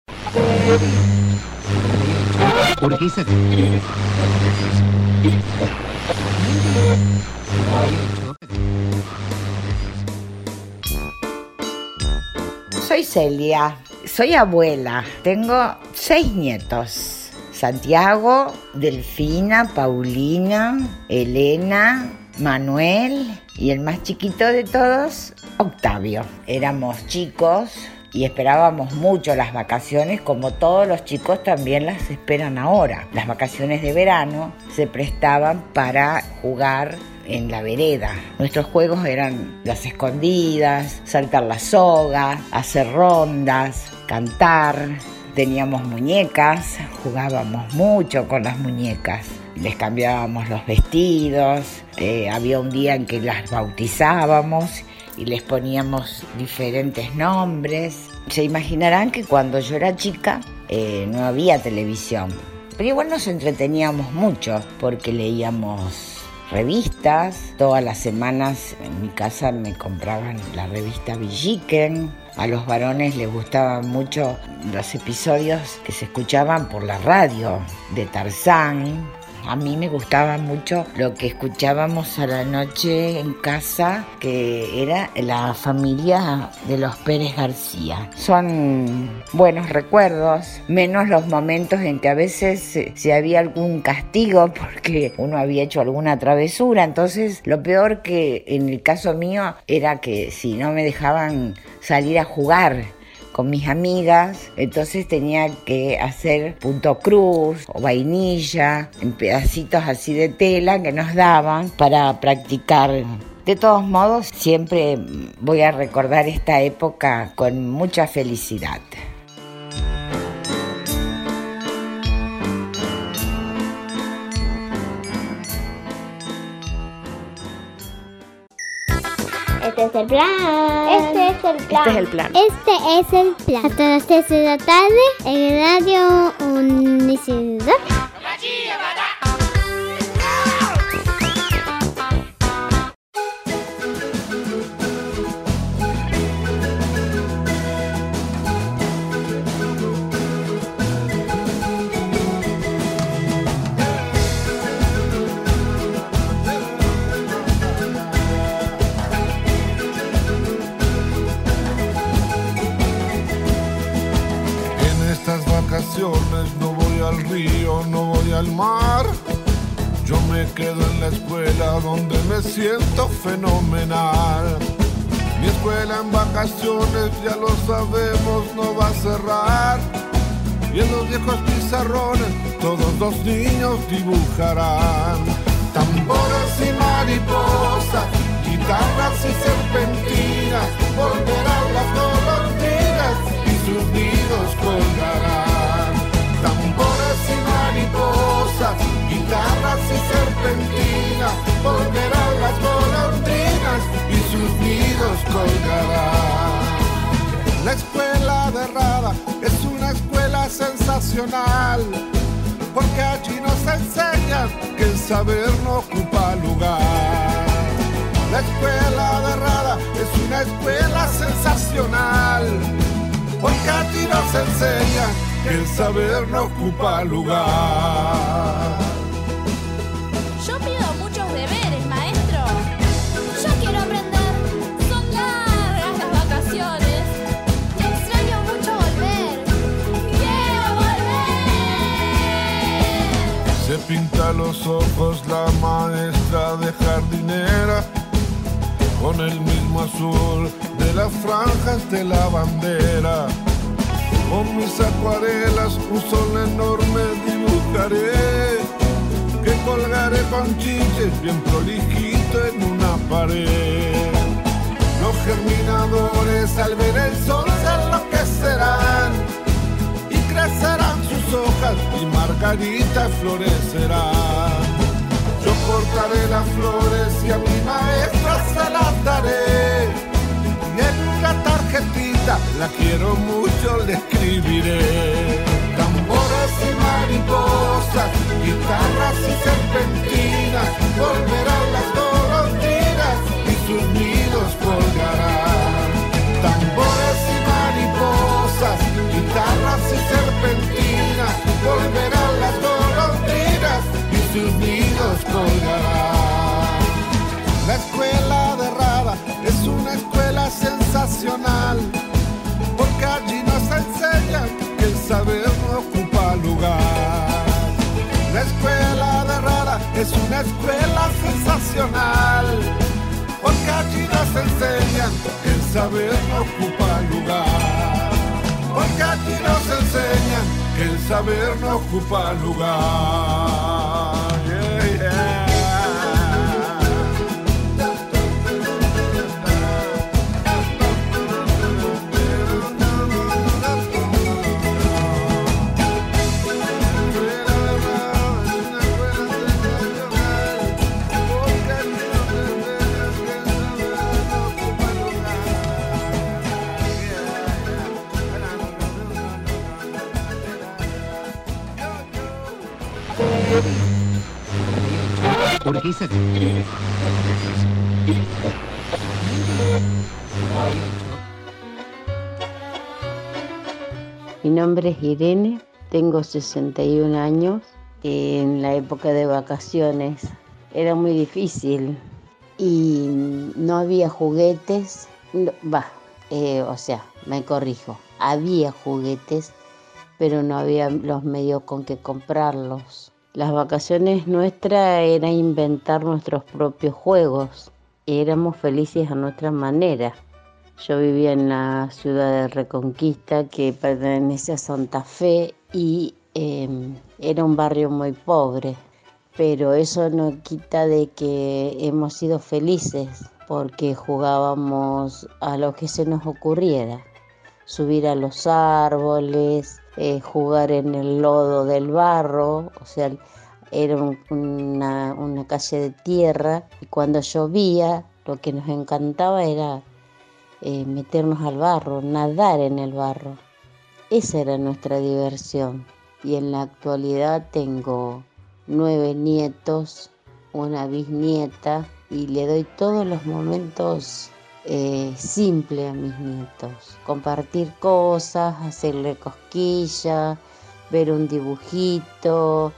Soy Celia, soy abuela, tengo seis nietos. Santiago, Delfina, Paulina, Elena, Manuel y el más chiquito de todos, Octavio. Éramos chicos y esperábamos mucho las vacaciones como todos los chicos también las esperan ahora. Las vacaciones de verano se prestaban para jugar en la vereda. Nuestros juegos eran las escondidas, saltar la soga, hacer rondas, cantar. Teníamos muñecas, jugábamos mucho con las muñecas. Les cambiábamos los vestidos, eh, había un día en que las bautizábamos y les poníamos diferentes nombres. Se imaginarán que cuando yo era chica eh, no había televisión, pero igual nos entreteníamos mucho porque leíamos revistas. Todas las semanas en mi casa me compraban la revista Villiquen. A los varones les gustaban mucho los episodios que se escuchaban por la radio de Tarzán, a mí me gustaba mucho lo que escuchábamos a la noche en casa, que era la familia de los Pérez García. Son buenos recuerdos, menos los momentos en que a veces se había algún castigo porque uno había hecho alguna travesura. Entonces, lo peor que en el caso mío era que si no me dejaban salir a jugar con mis amigas, entonces tenía que hacer punto cruz o vainilla en pedacitos así de tela que nos daban para practicar de todos modos, siempre voy a recordar esta época con mucha felicidad. Este es el plan. Este es el plan. Este es el plan. Este es el plan. Hasta las 3 de la tarde en Radio Unicidad. Río, no voy al mar. Yo me quedo en la escuela donde me siento fenomenal. Mi escuela en vacaciones, ya lo sabemos, no va a cerrar. Y en los viejos pizarrones todos los niños dibujarán. Tambores y mariposas, guitarras y serpentinas, volverán las golondrinas y sus nidos colgarán guitarras y serpentinas, volverán las golondrinas y sus nidos colgarán. La escuela de Rada es una escuela sensacional, porque allí nos enseñan que el saber no ocupa lugar. La escuela de Rada es una escuela sensacional, porque allí nos enseñan el saber no ocupa lugar. Yo pido muchos deberes, maestro. Yo quiero aprender. Son largas las vacaciones. Y extraño mucho volver. Quiero volver. Se pinta los ojos la maestra de jardinera con el mismo azul de las franjas de la bandera con mis acuarelas un sol enorme dibujaré, que colgaré con chiches bien prolijito en una pared. Los germinadores al ver el sol se enloquecerán y crecerán sus hojas y margaritas florecerán. Yo cortaré las flores y a mi maestra se las daré. Tarjetita la quiero mucho, le escribiré. Tambores y mariposas, guitarras y serpentinas, volverán las golondrinas y sus nidos colgarán. Tambores y mariposas, guitarras y serpentinas, volverán las golondrinas y sus nidos colgarán. La escuela de Rada es una escuela sensacional una escuela sensacional, porque allí nos enseñan que el saber no ocupa lugar. Porque allí nos enseñan que el saber no ocupa lugar. Mi nombre es Irene, tengo 61 años. En la época de vacaciones era muy difícil y no había juguetes. Va, eh, o sea, me corrijo, había juguetes, pero no había los medios con que comprarlos. Las vacaciones nuestras era inventar nuestros propios juegos. Éramos felices a nuestra manera. Yo vivía en la ciudad de Reconquista que pertenece a Santa Fe y eh, era un barrio muy pobre. Pero eso no quita de que hemos sido felices porque jugábamos a lo que se nos ocurriera. Subir a los árboles, eh, jugar en el lodo del barro, o sea, era un- una, una calle de tierra y cuando llovía lo que nos encantaba era eh, meternos al barro, nadar en el barro. Esa era nuestra diversión. Y en la actualidad tengo nueve nietos, una bisnieta y le doy todos los momentos eh, simples a mis nietos. Compartir cosas, hacerle cosquillas, ver un dibujito,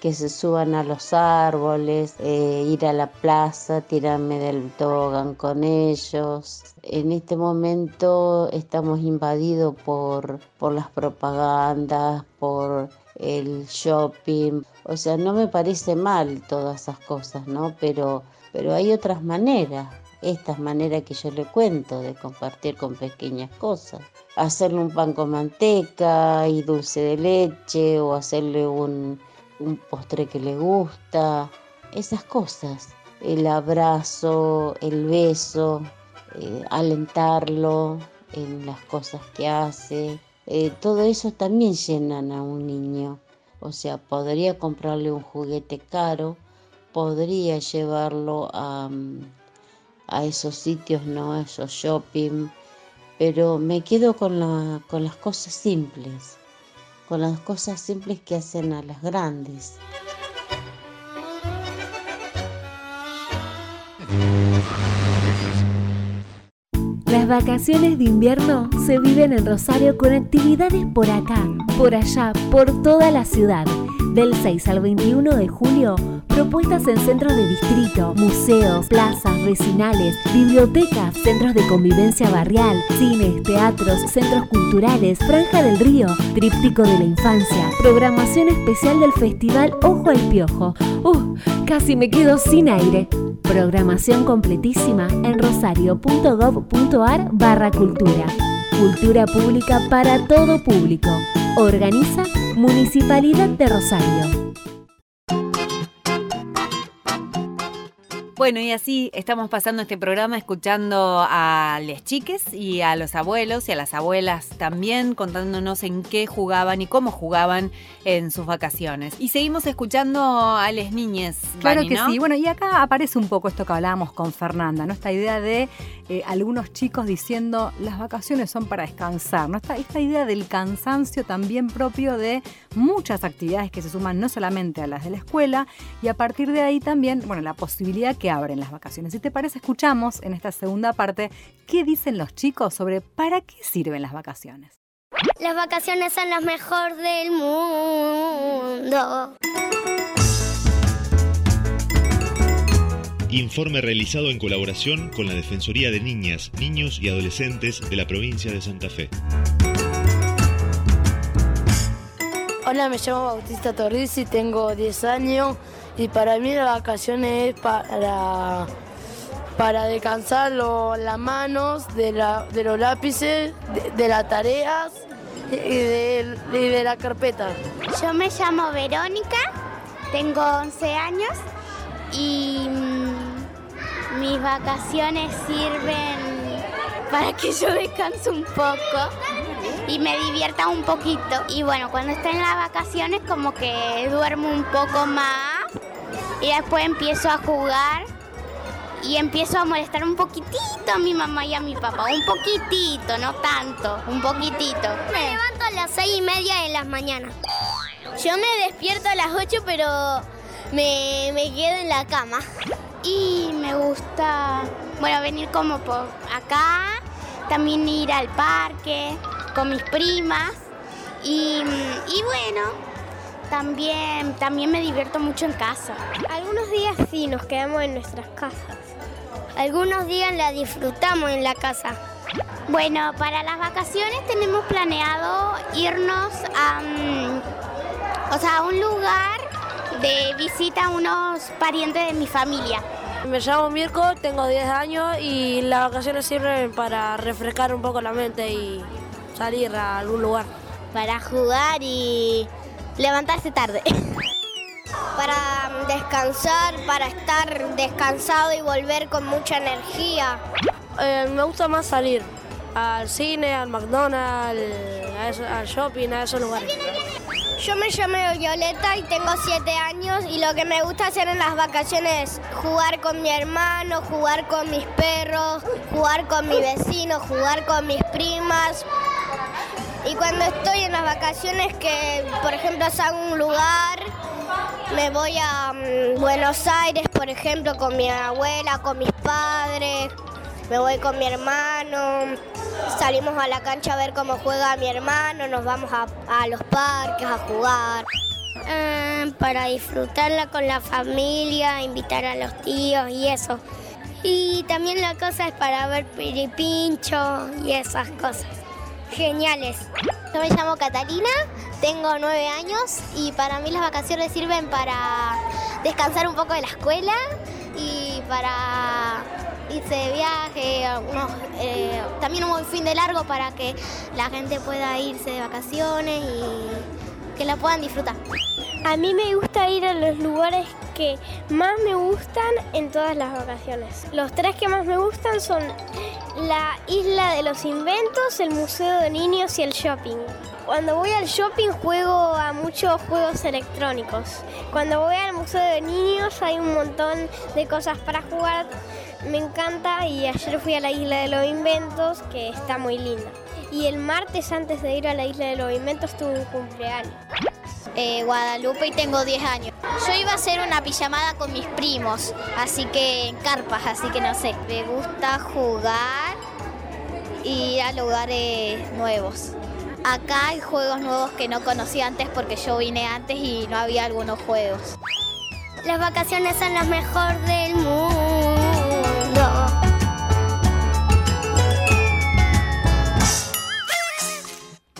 que se suban a los árboles, eh, ir a la plaza, tirarme del tobogán con ellos. En este momento estamos invadidos por, por las propagandas, por el shopping. O sea, no me parece mal todas esas cosas, ¿no? Pero, pero hay otras maneras. Estas maneras que yo le cuento de compartir con pequeñas cosas. Hacerle un pan con manteca y dulce de leche o hacerle un, un postre que le gusta, esas cosas, el abrazo, el beso, eh, alentarlo en las cosas que hace, eh, todo eso también llenan a un niño. O sea, podría comprarle un juguete caro, podría llevarlo a, mm, a esos sitios, ¿no? A esos shopping, pero me quedo con, la- con las cosas simples con las cosas simples que hacen a las grandes. Las vacaciones de invierno se viven en Rosario con actividades por acá, por allá, por toda la ciudad. Del 6 al 21 de julio, propuestas en centros de distrito, museos, plazas, vecinales, bibliotecas, centros de convivencia barrial, cines, teatros, centros culturales, Franja del Río, Tríptico de la Infancia, programación especial del Festival Ojo al Piojo. ¡Uh! Casi me quedo sin aire. Programación completísima en rosario.gov.ar barra cultura. Cultura pública para todo público. Organiza Municipalidad de Rosario. Bueno, y así estamos pasando este programa escuchando a les chiques y a los abuelos y a las abuelas también contándonos en qué jugaban y cómo jugaban en sus vacaciones. Y seguimos escuchando a les niñes. Claro que ¿no? sí. Bueno, y acá aparece un poco esto que hablábamos con Fernanda, ¿no? Esta idea de eh, algunos chicos diciendo las vacaciones son para descansar, ¿no? Esta, esta idea del cansancio también propio de muchas actividades que se suman no solamente a las de la escuela y a partir de ahí también, bueno, la posibilidad que abren las vacaciones. Si te parece, escuchamos en esta segunda parte qué dicen los chicos sobre para qué sirven las vacaciones. Las vacaciones son las mejor del mundo. Informe realizado en colaboración con la Defensoría de Niñas, Niños y Adolescentes de la provincia de Santa Fe. Hola, me llamo Bautista Torrici, tengo 10 años y para mí las vacaciones es para, para descansar las manos de, la, de los lápices, de, de las tareas y de, y de la carpeta. Yo me llamo Verónica, tengo 11 años y mis vacaciones sirven para que yo descanse un poco y me divierta un poquito. Y bueno, cuando estoy en las vacaciones como que duermo un poco más y después empiezo a jugar y empiezo a molestar un poquitito a mi mamá y a mi papá. Un poquitito, no tanto, un poquitito. Me levanto a las seis y media de las mañanas. Yo me despierto a las 8, pero me, me quedo en la cama. Y me gusta, bueno, venir como por acá, también ir al parque con mis primas. Y, y bueno, también, también me divierto mucho en casa. Algunos días sí nos quedamos en nuestras casas. Algunos días la disfrutamos en la casa. Bueno, para las vacaciones tenemos planeado irnos a, mm, o sea, a un lugar de visita a unos parientes de mi familia. Me llamo Mirko, tengo 10 años y las vacaciones sirven para refrescar un poco la mente y salir a algún lugar. Para jugar y levantarse tarde. para descansar, para estar descansado y volver con mucha energía. Eh, me gusta más salir al cine, al McDonald's, al shopping, a esos lugares. Yo me llamo Violeta y tengo 7 años y lo que me gusta hacer en las vacaciones es jugar con mi hermano, jugar con mis perros, jugar con mi vecino, jugar con mis primas. Y cuando estoy en las vacaciones que, por ejemplo, salgo un lugar, me voy a mm, Buenos Aires, por ejemplo, con mi abuela, con mis padres, me voy con mi hermano, salimos a la cancha a ver cómo juega mi hermano, nos vamos a, a los parques a jugar. Eh, para disfrutarla con la familia, invitar a los tíos y eso. Y también la cosa es para ver piripincho y esas cosas. Geniales. Yo me llamo Catalina, tengo nueve años y para mí las vacaciones sirven para descansar un poco de la escuela y para irse de viaje, unos, eh, también un fin de largo para que la gente pueda irse de vacaciones y que la puedan disfrutar. A mí me gusta ir a los lugares que más me gustan en todas las vacaciones. Los tres que más me gustan son la Isla de los Inventos, el Museo de Niños y el shopping. Cuando voy al shopping juego a muchos juegos electrónicos. Cuando voy al Museo de Niños hay un montón de cosas para jugar. Me encanta y ayer fui a la Isla de los Inventos que está muy linda. Y el martes antes de ir a la Isla de los Inventos tuve un cumpleaños. Eh, Guadalupe y tengo 10 años. Yo iba a hacer una pijamada con mis primos, así que en carpas, así que no sé. Me gusta jugar y ir a lugares nuevos. Acá hay juegos nuevos que no conocía antes porque yo vine antes y no había algunos juegos. Las vacaciones son las mejor del mundo.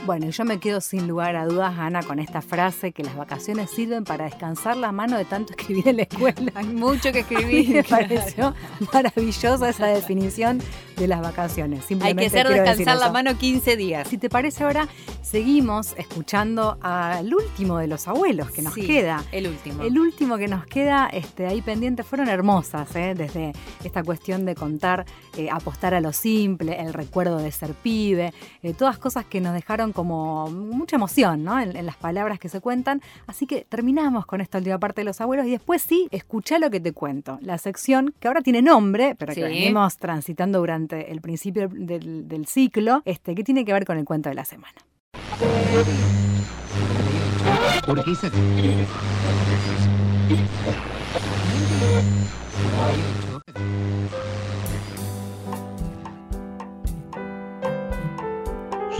Bueno, yo me quedo sin lugar a dudas, Ana, con esta frase que las vacaciones sirven para descansar la mano de tanto escribir en la escuela. Hay mucho que escribir. Me claro. pareció maravillosa esa definición de las vacaciones. Hay que hacer descansar la mano 15 días. Si te parece ahora, seguimos escuchando al último de los abuelos que nos Sí, queda. El último. El último que nos queda este, ahí pendiente fueron hermosas, ¿eh? desde esta cuestión de contar, eh, apostar a lo simple, el recuerdo de ser pibe, eh, todas cosas que nos dejaron como mucha emoción ¿no? en, en las palabras que se cuentan. Así que terminamos con esta última parte de los abuelos y después sí, escucha lo que te cuento. La sección que ahora tiene nombre, pero que Sí. venimos transitando durante el principio del, del ciclo, este, que tiene que ver con el cuento de la semana.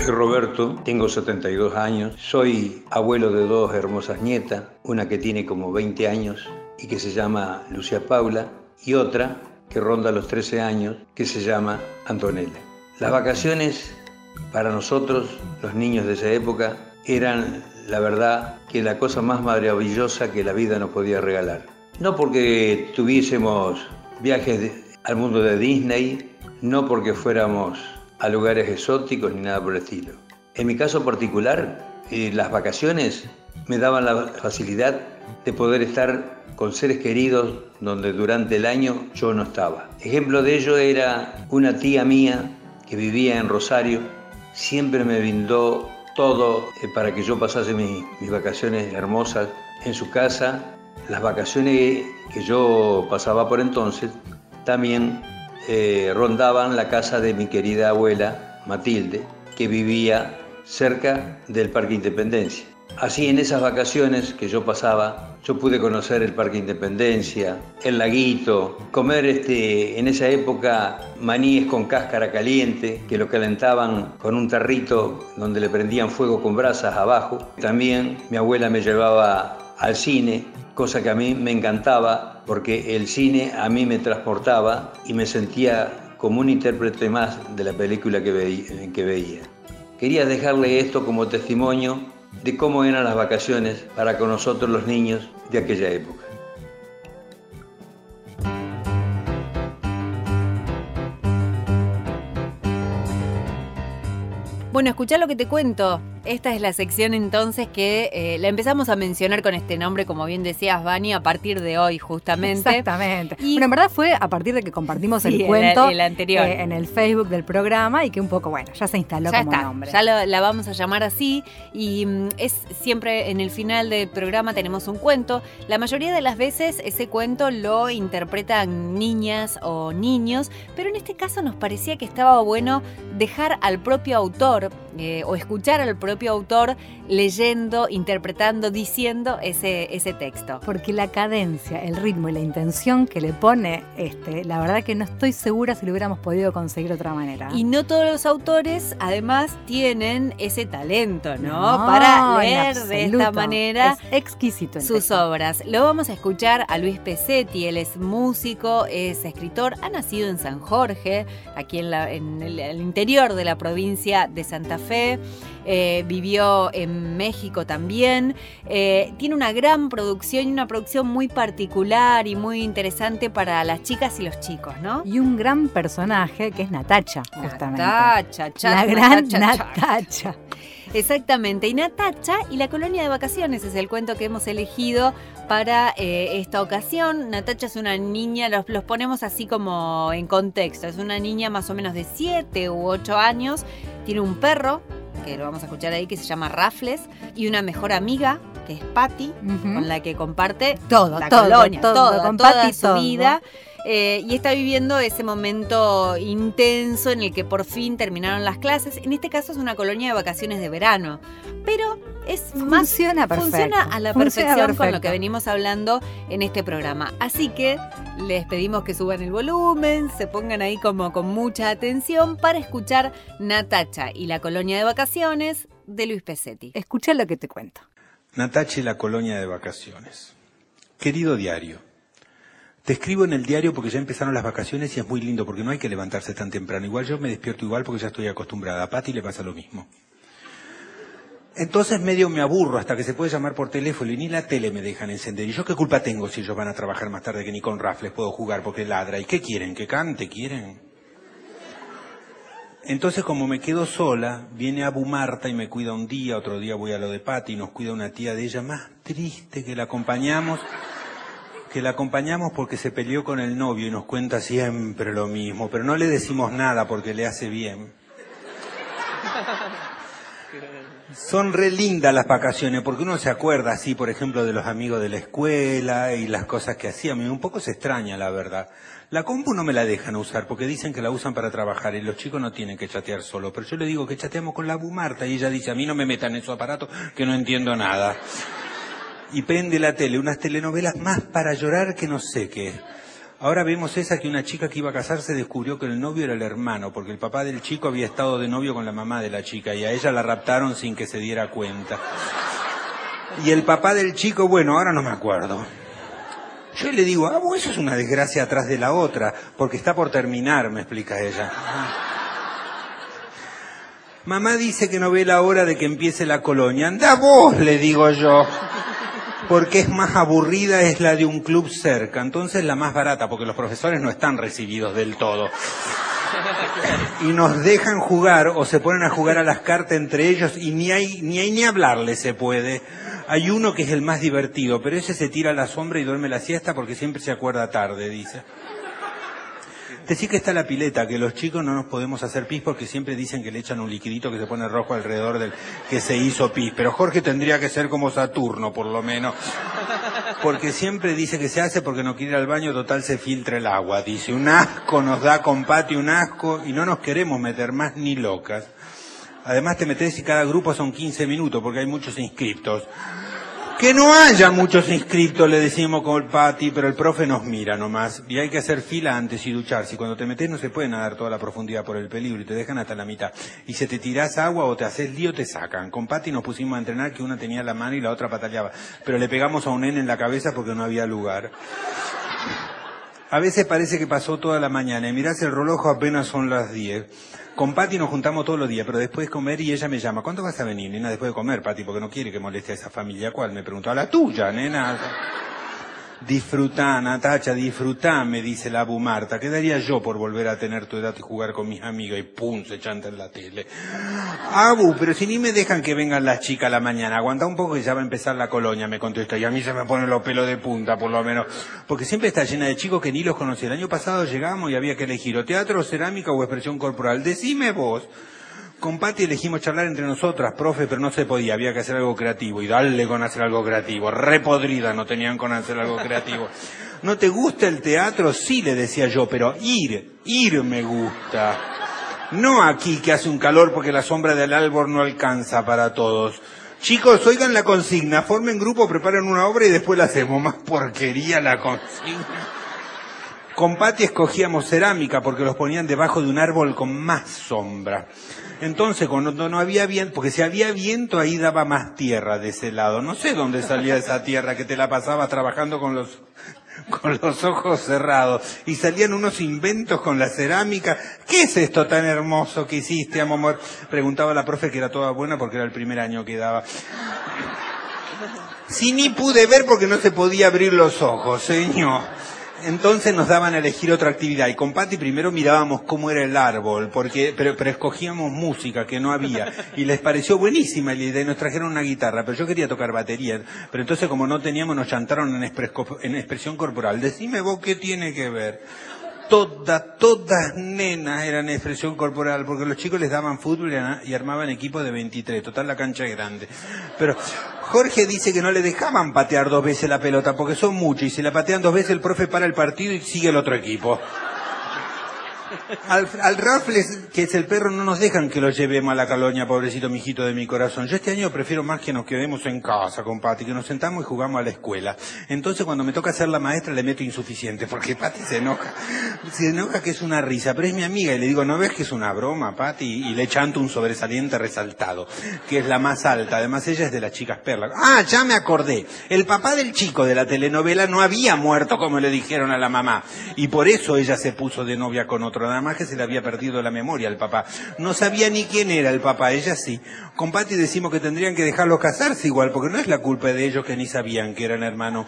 Soy Roberto, tengo 72 años, soy abuelo de dos hermosas nietas, una que tiene como 20 años y que se llama Lucia Paula y otra que ronda los 13 años, que se llama Antonella. Las vacaciones para nosotros, los niños de esa época, eran la verdad que la cosa más maravillosa que la vida nos podía regalar. No porque tuviésemos viajes al mundo de Disney, no porque fuéramos a lugares exóticos ni nada por el estilo. En mi caso particular, eh, las vacaciones me daban la facilidad de poder estar con seres queridos donde durante el año yo no estaba. Ejemplo de ello era una tía mía que vivía en Rosario, siempre me brindó todo eh, para que yo pasase mi- mis vacaciones hermosas en su casa. Las vacaciones que yo pasaba por entonces también eh, rondaban la casa de mi querida abuela Matilde, que vivía cerca del Parque Independencia. Así en esas vacaciones que yo pasaba, yo pude conocer el Parque Independencia, el laguito, comer este, en esa época maníes con cáscara caliente, que lo calentaban con un tarrito donde le prendían fuego con brasas abajo. También mi abuela me llevaba al cine, cosa que a mí me encantaba porque el cine a mí me transportaba y me sentía como un intérprete más de la película que veí- que veía. Quería dejarle esto como testimonio de cómo eran las vacaciones para con nosotros los niños de aquella época. Bueno, escuchá lo que te cuento. Esta es la sección entonces que eh, la empezamos a mencionar con este nombre, como bien decías, Vani, a partir de hoy justamente. Exactamente. Bueno, en verdad fue a partir de que compartimos Sí, el cuento el anterior. eh, en el Facebook del programa y que un poco, bueno, ya se instaló ya como está, nombre. ya lo- la vamos a llamar así y mm, es siempre en el final del programa tenemos un cuento. La mayoría de las veces ese cuento lo interpretan niñas o niños, pero en este caso nos parecía que estaba bueno dejar al propio autor eh, o escuchar al propio autor leyendo, interpretando, diciendo ese, ese texto. Porque la cadencia, el ritmo y la intención que le pone, este, la verdad que no estoy segura si lo hubiéramos podido conseguir de otra manera. Y no todos los autores, además, tienen ese talento, ¿no? No, Para leer de esta manera Es exquisito. sus texto. obras. Lo vamos a escuchar a Luis Pesetti, él es músico, es escritor, ha nacido en San Jorge, aquí en, la- en el, el interior de la provincia de Santa Fe. eh, vivió en México también. eh, tiene una gran producción y una producción muy particular y muy interesante para las chicas y los chicos, ¿no? Y un gran personaje que es Natacha, justamente. Natacha, cha, la gran Natacha, cha. Natacha. Exactamente, y Natacha y la colonia de vacaciones es el cuento que hemos elegido para eh, esta ocasión. Natacha es una niña, los, los ponemos así como en contexto, es una niña más o menos de 7 u 8 años, tiene un perro, que lo vamos a escuchar ahí, que se llama Raffles, y una mejor amiga, que es Patty, con la que comparte Todo, la todo, colonia, todo, toda, con toda Patty su todo. vida. Eh, y está viviendo ese momento intenso en el que por fin terminaron las clases. En este caso es una colonia de vacaciones de verano, pero es más Funciona perfecto. funciona a la Funciona perfección con lo que venimos hablando en este programa. Así que les pedimos que suban el volumen, se pongan ahí como con mucha atención para escuchar Natacha y la colonia de vacaciones de Luis Pesetti. Escucha lo que te cuento. Natacha y la colonia de vacaciones. Querido diario, te escribo en el diario porque ya empezaron las vacaciones y es muy lindo porque no hay que levantarse tan temprano. Igual yo me despierto igual porque ya estoy acostumbrada. A Pati le pasa lo mismo. Entonces medio me aburro hasta que se puede llamar por teléfono y ni la tele me dejan encender. ¿Y yo qué culpa tengo si ellos van a trabajar más tarde que ni con rafles puedo jugar porque ladra? ¿Y qué quieren? ¿Que cante? ¿Quieren? Entonces, como me quedo sola, viene Abu Marta y me cuida un día, otro día voy a lo de Pati y nos cuida una tía de ella más triste que la acompañamos, que la acompañamos porque se peleó con el novio y nos cuenta siempre lo mismo, pero no le decimos nada porque le hace bien. Son re lindas las vacaciones porque uno se acuerda así, por ejemplo, de los amigos de la escuela y las cosas que hacíamos. Un poco se extraña, la verdad. La compu no me la dejan usar porque dicen que la usan para trabajar y los chicos no tienen que chatear solo. Pero yo le digo que chateamos con la Bumarta y ella dice, a mí no me metan en su aparato que no entiendo nada. Y prende la tele, unas telenovelas más para llorar que no sé qué. Ahora vemos esa que una chica que iba a casarse descubrió que el novio era el hermano, porque el papá del chico había estado de novio con la mamá de la chica y a ella la raptaron sin que se diera cuenta. Y el papá del chico, bueno, ahora no me acuerdo. Yo le digo, ah, bueno, eso es una desgracia atrás de la otra, porque está por terminar, me explica ella. Mamá dice que no ve la hora de que empiece la colonia. Anda vos, le digo yo. Porque es más aburrida, es la de un club cerca. Entonces la más barata, porque los profesores no están recibidos del todo. Y nos dejan jugar o se ponen a jugar a las cartas entre ellos y ni hay ni, hay, ni hablarle se puede. Hay uno que es el más divertido, pero ese se tira a la sombra y duerme la siesta porque siempre se acuerda tarde, dice. Decir que está la pileta, que los chicos no nos podemos hacer pis porque siempre dicen que le echan un liquidito que se pone rojo alrededor del que se hizo pis. Pero Jorge tendría que ser como Saturno, por lo menos. Porque siempre dice que se hace porque no quiere ir al baño, total se filtra el agua. Dice, un asco nos da con un asco, y no nos queremos meter más ni locas. Además te metes y cada grupo son 15 minutos porque hay muchos inscriptos. Que no haya muchos inscriptos, le decimos con Pati, pero el profe nos mira nomás. Y hay que hacer fila antes y ducharse. Y cuando te metes no se puede nadar toda la profundidad por el peligro y te dejan hasta la mitad. Y si te tirás agua o te haces lío, te sacan. Con Pati nos pusimos a entrenar que una tenía la mano y la otra pataleaba. Pero le pegamos a un nene en la cabeza porque no había lugar. A veces parece que pasó toda la mañana y mirás el reloj apenas son las 10. Con Pati nos juntamos todos los días, pero después de comer y ella me llama, ¿cuándo vas a venir, nena, después de comer, Pati? Porque no quiere que moleste a esa familia. ¿Cuál? Me preguntó, a la tuya, nena. Disfrutá, Natacha, disfrutá, me dice la Abu Marta. ¿Qué daría yo por volver a tener tu edad y jugar con mis amigas? Y pum, se chanta en la tele. Abu, pero si ni me dejan que vengan las chicas a la mañana, aguanta un poco que ya va a empezar la colonia, me contesta. Y a mí se me ponen los pelos de punta, por lo menos. Porque siempre está llena de chicos que ni los conocí. El año pasado llegamos y había que elegir o teatro, cerámica o expresión corporal. Decime vos. Con Pati elegimos charlar entre nosotras, profe, pero no se podía, había que hacer algo creativo y darle con hacer algo creativo. Repodrida no tenían con hacer algo creativo. ¿No te gusta el teatro? Sí, le decía yo, pero ir, ir me gusta. No aquí que hace un calor porque la sombra del árbol no alcanza para todos. Chicos, oigan la consigna, formen grupo, preparen una obra y después la hacemos. Más porquería la consigna. Con Pati escogíamos cerámica porque los ponían debajo de un árbol con más sombra. Entonces, cuando no había viento, porque si había viento ahí daba más tierra de ese lado. No sé dónde salía esa tierra que te la pasabas trabajando con los con los ojos cerrados y salían unos inventos con la cerámica. ¿Qué es esto tan hermoso que hiciste, amor? Preguntaba la profe que era toda buena porque era el primer año que daba. Si ni pude ver porque no se podía abrir los ojos, señor. Entonces nos daban a elegir otra actividad y con Pati primero mirábamos cómo era el árbol, porque, pero, pero escogíamos música que no había y les pareció buenísima la idea y nos trajeron una guitarra, pero yo quería tocar batería, pero entonces como no teníamos nos chantaron en, expres- en expresión corporal. Decime vos qué tiene que ver. Todas, todas nenas eran expresión corporal, porque los chicos les daban fútbol y, armaban equipo de 23, total la cancha es grande. Pero Jorge dice que no le dejaban patear dos veces la pelota, porque son muchos, y si la patean dos veces el profe para el partido y sigue el otro equipo. Al, al Raffles, que es el perro, no nos dejan que lo llevemos a la colonia, pobrecito mijito de mi corazón. Yo este año prefiero más que nos quedemos en casa con Pati, que nos sentamos y jugamos a la escuela. Entonces cuando me toca ser la maestra le meto insuficiente, porque Pati se enoja. Se enoja que es una risa, pero es mi amiga y le digo, ¿no ves que es una broma, Pati? Y le chanto un sobresaliente resaltado, que es la más alta. Además ella es de las chicas perlas. Ah, ya me acordé. El papá del chico de la telenovela no había muerto como le dijeron a la mamá. Y por eso ella se puso de novia con otro. Nada más que se le había perdido la memoria al papá. No sabía ni quién era el papá, ella sí. Con Pati decimos que tendrían que dejarlos casarse igual, porque no es la culpa de ellos que ni sabían que eran hermanos.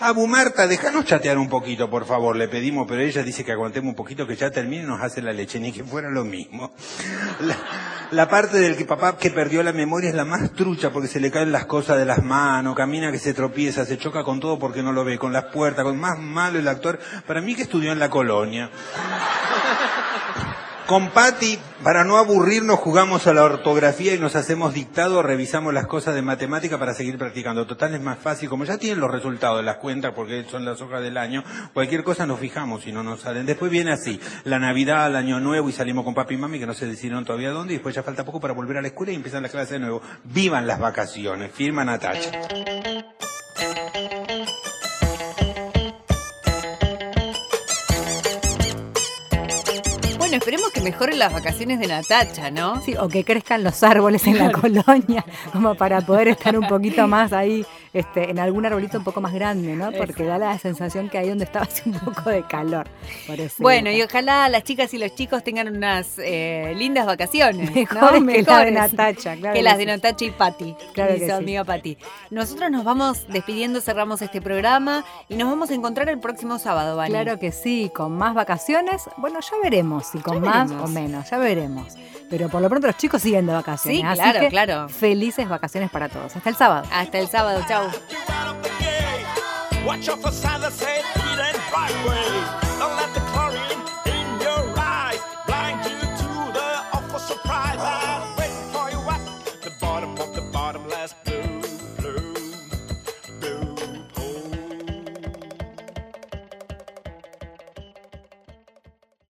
Abu Marta, déjanos chatear un poquito, por favor, le pedimos, pero ella dice que aguantemos un poquito, que ya termine y nos hace la leche, ni que fuera lo mismo. La, la parte del que papá que perdió la memoria es la más trucha, porque se le caen las cosas de las manos, camina que se tropieza, se choca con todo porque no lo ve, con las puertas, con más malo el actor, para mí que estudió en la colonia. Con Patti, para no aburrirnos, jugamos a la ortografía y nos hacemos dictado, revisamos las cosas de matemática para seguir practicando. Total es más fácil, como ya tienen los resultados de las cuentas, porque son las hojas del año, cualquier cosa nos fijamos y no nos salen. Después viene así, la Navidad, el Año Nuevo y salimos con papi y mami que no se decidieron todavía dónde y después ya falta poco para volver a la escuela y empiezan las clases de nuevo. Vivan las vacaciones, firma Natacha. Bueno, esperemos que mejoren las vacaciones de Natacha, ¿no? Sí, o que crezcan los árboles en la colonia, como para poder estar un poquito más ahí este, en algún arbolito un poco más grande, ¿no? Porque da la sensación que ahí donde estaba hace un poco de calor. por Bueno, y ojalá las chicas y los chicos tengan unas eh, lindas vacaciones. Mejores ¿no? que la de Natacha, claro Que que las sí. de Natacha y Patti. Claro y que su sí. amiga Patti. Nosotros nos vamos despidiendo, cerramos este programa y nos vamos a encontrar el próximo sábado, ¿vale? Claro que sí, con más vacaciones. Bueno, ya veremos si con Ya más veremos. o menos, ya veremos. Pero por lo pronto los chicos siguen de vacaciones. Sí, así claro, que claro. Felices vacaciones para todos. Hasta el sábado. Hasta el sábado, Watch out for Silas Head, Peter and Broadway. Don't let the